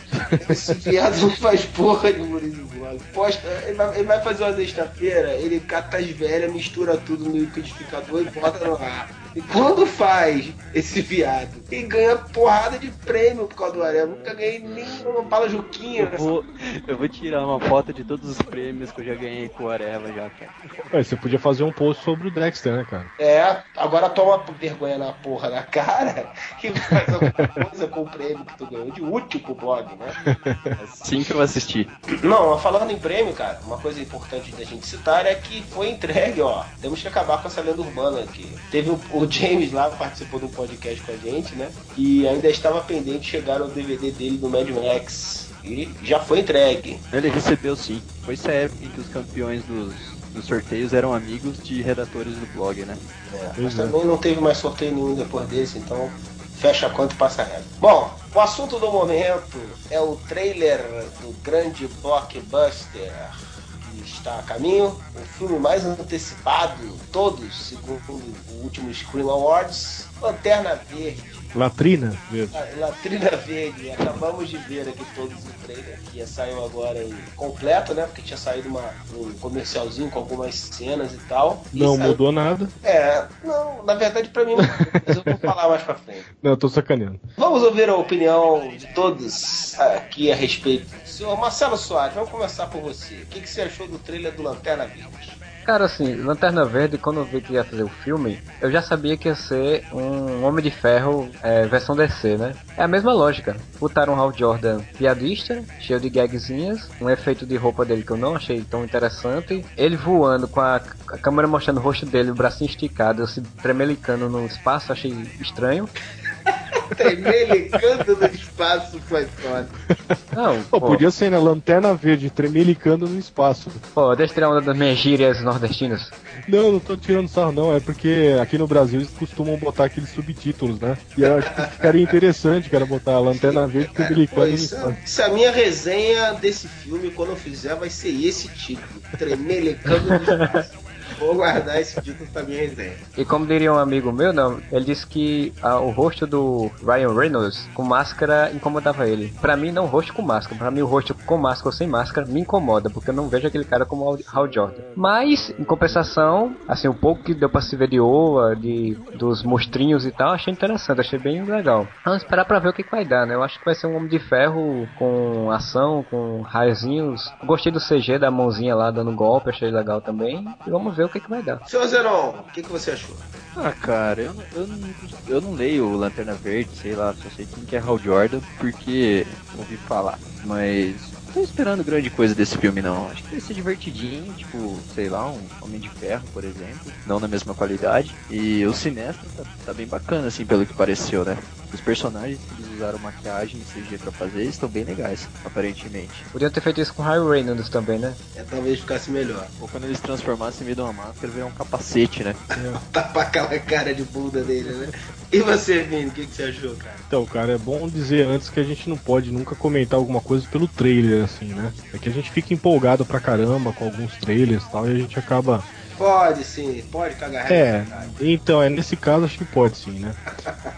Esse viado não faz porra de humorismo blog. mano. Posta, ele vai, ele vai fazer uma sexta-feira, ele cata as velhas, mistura tudo no liquidificador e bota no ar. E quando faz esse viado, ele ganha porrada de prêmio por causa do Areva. Nunca ganhei nem uma bala juquinha. Eu vou, eu vou tirar uma foto de todos os prêmios que eu já ganhei com o Areva já, cara. Ué, você podia fazer um post sobre o Dexter, né, cara? É, agora toma vergonha na porra da cara (laughs) e faz alguma coisa com o prêmio que tu ganhou de útil pro blog, né? Assim que eu assisti. Não, falando em prêmio, cara, uma coisa importante da gente citar é que foi entregue, ó. Temos que acabar com essa lenda urbana aqui. Teve o, o James lá, participou de um podcast com a gente, né? E ainda estava pendente de chegar o DVD dele do Mad Max. E já foi entregue. Ele recebeu sim. Foi essa época em que os campeões dos, dos sorteios eram amigos de redatores do blog, né? É, mas também não teve mais sorteio nenhum depois desse, então fecha a conta e passa reto. Bom, o assunto do momento é o trailer do grande blockbuster está a caminho, o filme mais antecipado todos, segundo o último Scream Awards, Lanterna Verde. Latrina, mesmo. La- Latrina Verde, acabamos de ver aqui todos o trailer que saiu agora em completo, né? Porque tinha saído uma, um comercialzinho com algumas cenas e tal. E Não saiu- mudou nada. É, não, na verdade pra mim não, mas eu vou falar mais pra frente. (laughs) Não, eu tô sacaneando. Vamos ouvir a opinião de todos aqui a respeito. Senhor Marcelo Soares, vamos começar por você. O que, que você achou do trailer do Lanterna Verde? Cara, assim, Lanterna Verde, quando eu vi que ia fazer o filme, eu já sabia que ia ser um Homem de Ferro é, versão DC, né? É a mesma lógica. Botaram o Hal Jordan piadista, cheio de gagzinhas, um efeito de roupa dele que eu não achei tão interessante. Ele voando com a, a câmera mostrando o rosto dele, o bracinho esticado, se tremelicando no espaço, achei estranho. (laughs) Tremelicando no espaço foi foda. Não, Pô, podia ser na lanterna verde, tremelicando no espaço. Pô, deixa eu tirar uma das minhas gírias nordestinas. Não, não tô tirando sarro, não. É porque aqui no Brasil eles costumam botar aqueles subtítulos, né? E eu acho que ficaria interessante, cara, botar a lanterna verde tremelicando Pô, no espaço. isso é a minha resenha desse filme, quando eu fizer, vai ser esse título. Tremelicando no espaço. Vou guardar esse título pra minha resenha. E como diria um amigo meu, não, ele disse que ah, o rosto do Ryan Reynolds com máscara incomodava ele. Pra mim, não o rosto com máscara. Pra mim, o rosto com máscara ou sem máscara me incomoda, porque eu não vejo aquele cara como Hal- Jordan. Mas, em compensação, assim, o pouco que deu pra se ver de Oa, de, dos monstrinhos e tal, achei interessante, achei bem legal. Vamos esperar pra ver o que, que vai dar, né? Eu acho que vai ser um Homem de Ferro com ação, com raiozinhos. Gostei do CG da mãozinha lá dando golpe, achei legal também. E vamos ver o que, que vai dar. Senhor Zeron, o que, que você achou? Ah, cara, eu, não- eu, não, eu não leio o Lanterna Verde, sei lá, só sei quem que é Hal Jordan, porque ouvi falar. Mas não tô esperando grande coisa desse filme, não. Acho que vai ser divertidinho, tipo, sei lá, um Homem de Ferro, por exemplo. Não na mesma qualidade. E o Sinestro tá, tá bem bacana, assim, pelo que pareceu, né? Os personagens que eles usaram maquiagem e CG pra fazer estão bem legais, aparentemente. Podiam ter feito isso com o Ryan Reynolds também, né? É, talvez ficasse melhor. Ou quando eles transformassem em meio de uma máscara, virar um capacete, né? (laughs) Tapar aquela cara de bunda dele, né? E você, Vini, o que, que você achou, cara? Então, cara, é bom dizer antes que a gente não pode nunca comentar alguma coisa pelo trailer, assim, né? É que a gente fica empolgado pra caramba com alguns trailers e tal, e a gente acaba. Pode sim, pode cagar É, reto, cara. então, é nesse caso acho que pode sim, né?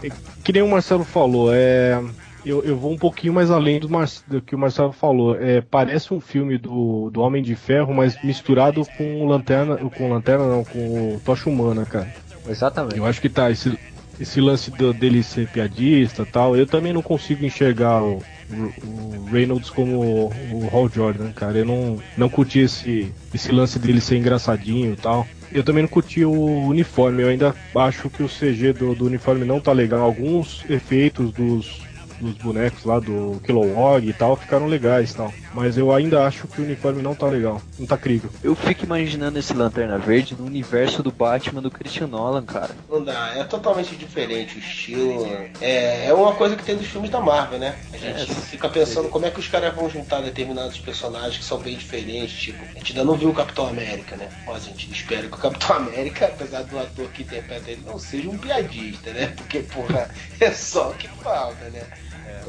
É, Que nem o Marcelo falou, é. Eu, eu vou um pouquinho mais além do, Mar... do que o Marcelo falou. É, parece um filme do, do Homem de Ferro, mas misturado com o Lanterna. Com Lanterna não, com o Tocha Humana, cara. Exatamente. Eu acho que tá, esse, esse lance do- dele ser piadista e tal, eu também não consigo enxergar o, o- Reynolds como o, o Hal Jordan, cara. Eu não, não curti esse, esse lance dele ser engraçadinho e tal. Eu também não curti o uniforme, eu ainda acho que o CG do, do uniforme não tá legal. Alguns efeitos dos, dos bonecos lá do Kilowog e tal ficaram legais e tal. Mas eu ainda acho que o uniforme não tá legal, não tá crível. Eu fico imaginando esse Lanterna Verde no universo do Batman do Christian Nolan, cara. Não dá, é totalmente diferente o estilo. É, é uma coisa que tem dos filmes da Marvel, né? A gente É, fica pensando como é que os caras vão juntar determinados personagens que são bem diferentes. Tipo, a gente ainda não viu o Capitão América, né? Mas a gente espera que o Capitão (laughs) América, apesar do ator que interpreta ele, não seja um piadista, né? Porque, porra, (laughs) é só o que falta, né?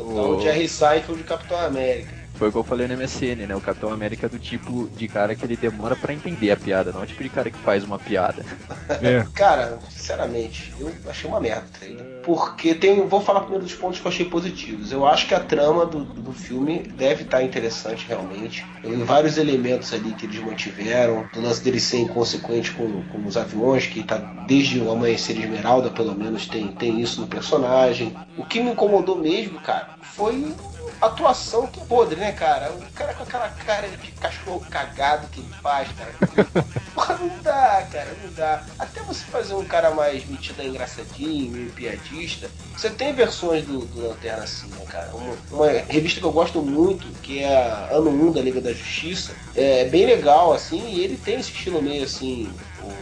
Então, o o- Jerry Seinfeld de Capitão América. Foi o que eu falei no MSN, né? O Capitão América é do tipo de cara que ele demora pra entender a piada, não é o tipo de cara que faz uma piada. É. (laughs) Cara, sinceramente, eu achei uma merda o trailer. porque tem. Vou falar primeiro dos pontos que eu achei positivos. Eu acho que a trama do, do filme deve estar interessante realmente. Eu vi vários elementos ali que eles mantiveram, do lance dele ser inconsequente com, com os aviões, que tá desde o Amanhecer Esmeralda, pelo menos, tem, tem isso no personagem. O que me incomodou mesmo, cara, foi atuação que é podre, né, cara? O cara com aquela cara de cachorro cagado que ele faz, cara. (laughs) Porra, não dá, cara, não dá. Até você fazer um cara mais metido engraçadinho, meio piadista, você tem versões do, do Lanterna assim, né, cara? Uma, uma revista que eu gosto muito, que é a Ano 1 da Liga da Justiça, é bem legal, assim, e ele tem esse estilo meio assim,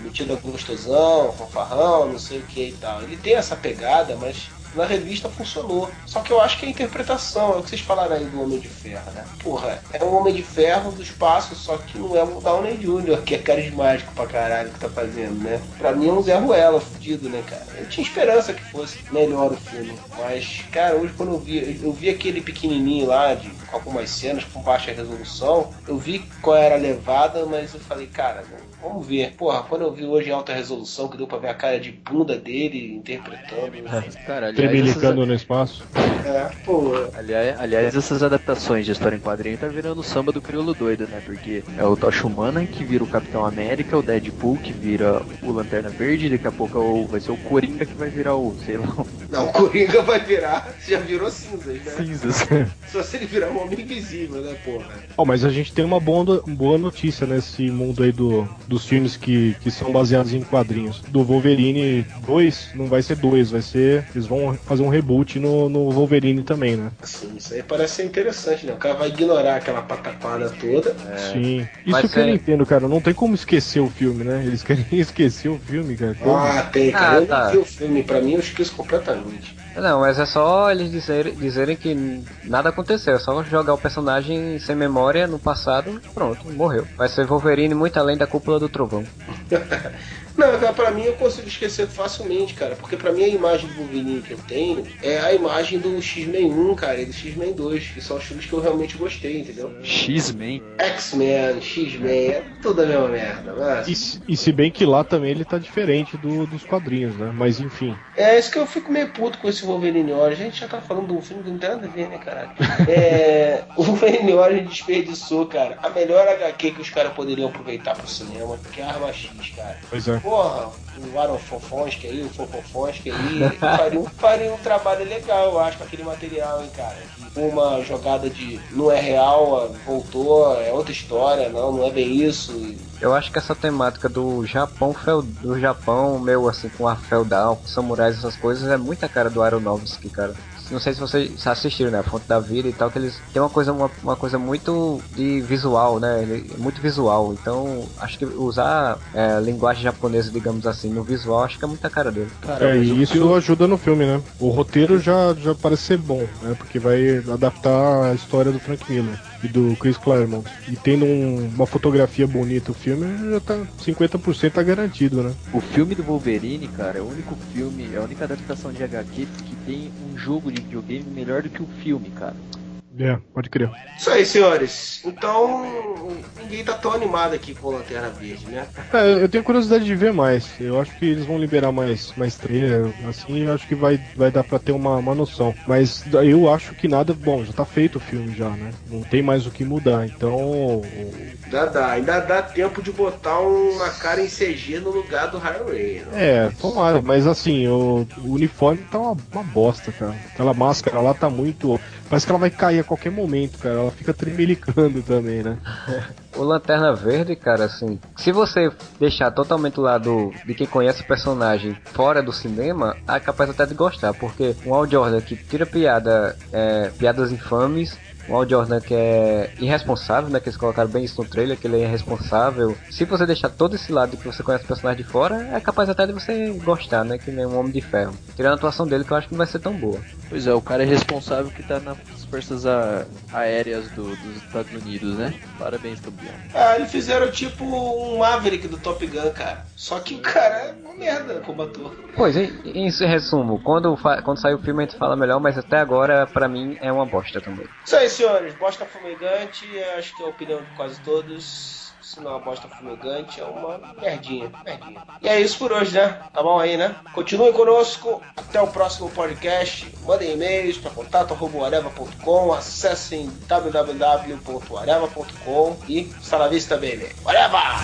metido gostosão, fanfarrão, não sei o que e tal. Ele tem essa pegada, mas na revista funcionou. Só que eu acho que a interpretação, é o que vocês falaram aí do Homem de Ferro, né? Porra, é um Homem de Ferro do espaço, só que não é o Downey Jr., que é carismático pra caralho que tá fazendo, né? Pra mim é um Zé Ruela fudido, né, cara? Eu tinha esperança que fosse melhor o filme. Mas, cara, hoje quando eu vi, eu vi aquele pequenininho lá, de, algumas cenas com baixa resolução, eu vi qual era a levada, mas eu falei, cara, vamos ver. Porra, quando eu vi hoje em alta resolução, que deu pra ver a cara de bunda dele interpretando. (laughs) Cara, aliás, Tremelicando essas- no espaço. É, pô. Aliás, aliás, essas adaptações de história em quadrinho tá virando o samba do crioulo doido, né? Porque é o Tocha Humana que vira o Capitão América, o Deadpool que vira o Lanterna Verde, daqui a pouco é o- vai ser o Coringa que vai virar o, sei lá, Não, o Coringa vai virar. Já virou cinzas, né? Cinzas. Só se ele virar um homem invisível, né, porra? Ó, mas a gente tem uma boa, boa notícia nesse mundo aí do, dos filmes que, que são baseados em quadrinhos. Do Wolverine 2, não vai ser 2, vai ser. Eles vão fazer um reboot no, no Wolverine também, né? Assim, isso aí parece ser interessante, né? O cara vai ignorar aquela pataquada toda. Sim. Vai Isso que eu ser- não entendo, cara. Não tem como esquecer o filme, né? Eles querem (laughs) esquecer o filme, cara. Como? Ah, tem, cara. Ah, eu não tá. vi o filme, pra mim eu esqueço completamente. Não, mas é só eles dizerem, dizerem que nada aconteceu, é só jogar o personagem sem memória no passado, pronto, morreu. Vai ser Wolverine muito além da cúpula do trovão. (laughs) Não, cara, pra mim eu consigo esquecer facilmente, cara. Porque pra mim a imagem do Wolverine que eu tenho é a imagem do X-Men 1, cara, e do X-Men 2, que são os filmes que eu realmente gostei, entendeu? X-Men. X-Men, X-Men, é tudo a mesma merda, mas... E, se- e se bem que lá também ele tá diferente do- dos quadrinhos, né? Mas enfim. É isso que eu fico meio puto com esse Wolverine Origin. A gente já tá falando de um filme que não tem nada a ver, né, caralho? É, (laughs) o Wolverine Origin desperdiçou, cara, a melhor HQ que os caras poderiam aproveitar pro cinema, que é a Arma X, cara. Pois é. Porra, o Aaron Fofonsky aí, o Fofofonsky aí, faria um, faria um trabalho legal, eu acho, com aquele material, hein, cara. Uma jogada de não é real, voltou, é outra história, não, não é bem isso. Eu acho que essa temática do Japão, do Japão, meu assim, com ar feudal, com samurais, essas coisas, é muita cara do Aronofsky, cara. Não sei se vocês assistiram, né? A Fonte da Vida e tal, que eles tem uma coisa, uma, uma coisa muito de visual, né? Ele, muito visual. Então, acho que usar é, linguagem japonesa, digamos assim, no visual, acho que é muita cara dele. É, e isso ajuda no filme, né? O roteiro já, já parece ser bom, né? Porque vai adaptar a história do Frank Miller e do Chris Claremont. E tendo um- uma fotografia bonita o filme, já tá 50% tá garantido, né? O filme do Wolverine, cara, é o único filme, é a única adaptação de HQ que tem um jogo de videogame melhor do que o filme, cara. É, pode crer. Isso aí, senhores. Então, ninguém tá tão animado aqui com o Lanterna Verde, né? É, eu tenho curiosidade de ver mais. Eu acho que eles vão liberar mais, mais trailer, assim, eu acho que vai, vai dar pra ter uma, uma noção. Mas eu acho que nada. Bom, já tá feito o filme já, né? Não tem mais o que mudar. Então. Ainda dá, ainda dá tempo de botar uma cara em CG no lugar do Ryan Reynolds. É, tomara, mas assim, o, o uniforme tá uma, uma bosta, cara. Aquela máscara lá tá muito. Parece que ela vai cair a qualquer momento, cara. Ela fica tremelicando também, né? O Lanterna Verde, cara, assim, se você deixar totalmente lá do de quem conhece o personagem fora do cinema, é capaz até de gostar, porque um Al Jordan que tira piada, é, piadas infames, um Al Jordan que é irresponsável, né, que eles colocaram bem isso no trailer, que ele é irresponsável. Se você deixar todo esse lado que você conhece o personagem de fora, é capaz até de você gostar, né, que nem um Homem de Ferro. Tirando a atuação dele, que eu acho que não vai ser tão boa. Pois é, o cara é responsável que tá nas forças a- aéreas do- dos Estados Unidos, né? Parabéns, campeão. Ah, eles fizeram tipo um Maverick do Top Gun, cara. Só que o cara é uma merda como ator. Pois, em, em resumo, quando, quando sair o filme a gente fala melhor, mas até agora, pra mim, é uma bosta também. Isso aí, senhores. Bosta fumegante. Acho que é a opinião de quase todos. Se não é uma bosta fumegante, é uma merdinha, merdinha. E é isso por hoje, né? Tá bom aí, né? Continuem conosco, até o próximo podcast. Mandem e-mails para contato.areva.com, acessem www.areva.com e hasta la vista, baby. Areva!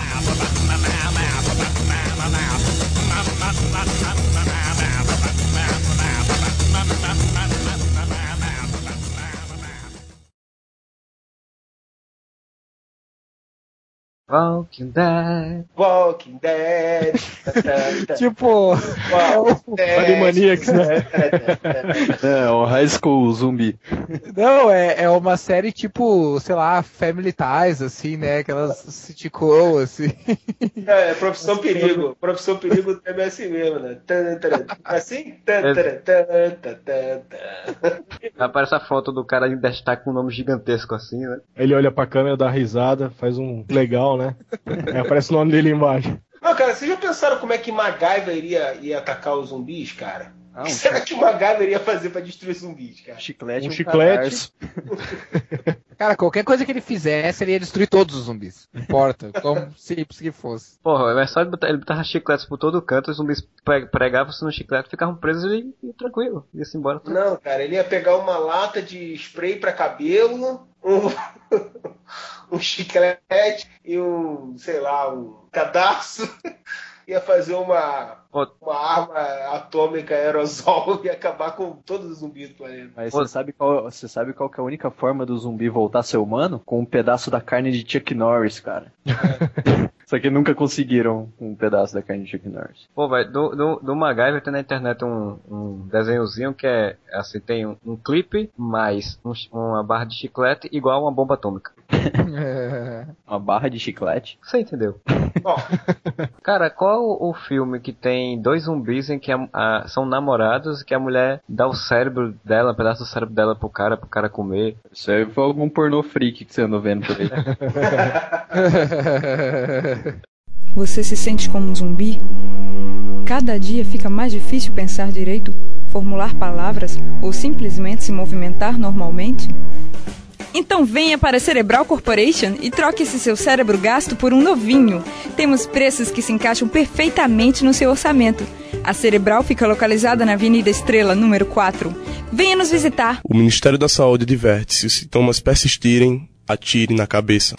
Walking Dead. Walking Dead. (laughs) tipo, (laughs) Animaniacs, né? É, o High School Zumbi. Não, é, é uma série tipo, sei lá, Family Ties, assim, né? Aquelas sitcom, assim. É, é Profissão Perigo. Profissão Perigo é assim mesmo, né? Assim? Aparece a foto do cara em destaque com um nome gigantesco assim, né? Ele olha pra câmera, dá risada, faz um legal, né? Aí aparece o nome dele embaixo. Não, cara, vocês já pensaram como é que MacGyver iria, ia atacar os zumbis, cara? Ah, o que um será que o MacGyver ia fazer pra destruir zumbis, cara? Chiclete, Um chiclete. (laughs) Cara, qualquer coisa que ele fizesse, ele ia destruir todos os zumbis. Não importa, como (laughs) simples que fosse. Porra, é só ele botar, ele botava chicletes por todo canto, os zumbis pre- pregavam-se no chiclete, ficavam presos e, e tranquilo, ia-se embora. Não, cara, ele ia pegar uma lata de spray pra cabelo, um, (laughs) um chiclete e um, sei lá, um cadastro. Ia fazer uma, uma arma atômica aerosol (laughs) e acabar com todos os zumbis do planeta. Mas você sabe, qual, você sabe qual que é a única forma do zumbi voltar a ser humano? Com um pedaço da carne de Chuck Norris, cara. (laughs) Só que nunca conseguiram um pedaço da carne de Chuck Norris. Pô, velho, do, do, do MacGyver tem na internet um, um desenhozinho que é, assim, tem um, um clipe mais um uma barra de chiclete igual a uma bomba atômica. (laughs) Uma barra de chiclete? Você entendeu? (laughs) Cara, qual o filme que tem dois zumbis em que a- a- são namorados e que a mulher dá o cérebro dela, um pedaço do cérebro dela pro cara, pro cara comer? Isso aí foi algum pornô freak que você andou vendo por aí. (laughs) (laughs) Você se sente como um zumbi? Cada dia fica mais difícil pensar direito, formular palavras ou simplesmente se movimentar normalmente? Então venha para a Cerebral Corporation e troque esse seu cérebro gasto por um novinho. Temos preços que se encaixam perfeitamente no seu orçamento. A Cerebral fica localizada na Avenida Estrela, número 4. Venha nos visitar. O Ministério da Saúde adverte: se os sintomas persistirem, atire na cabeça.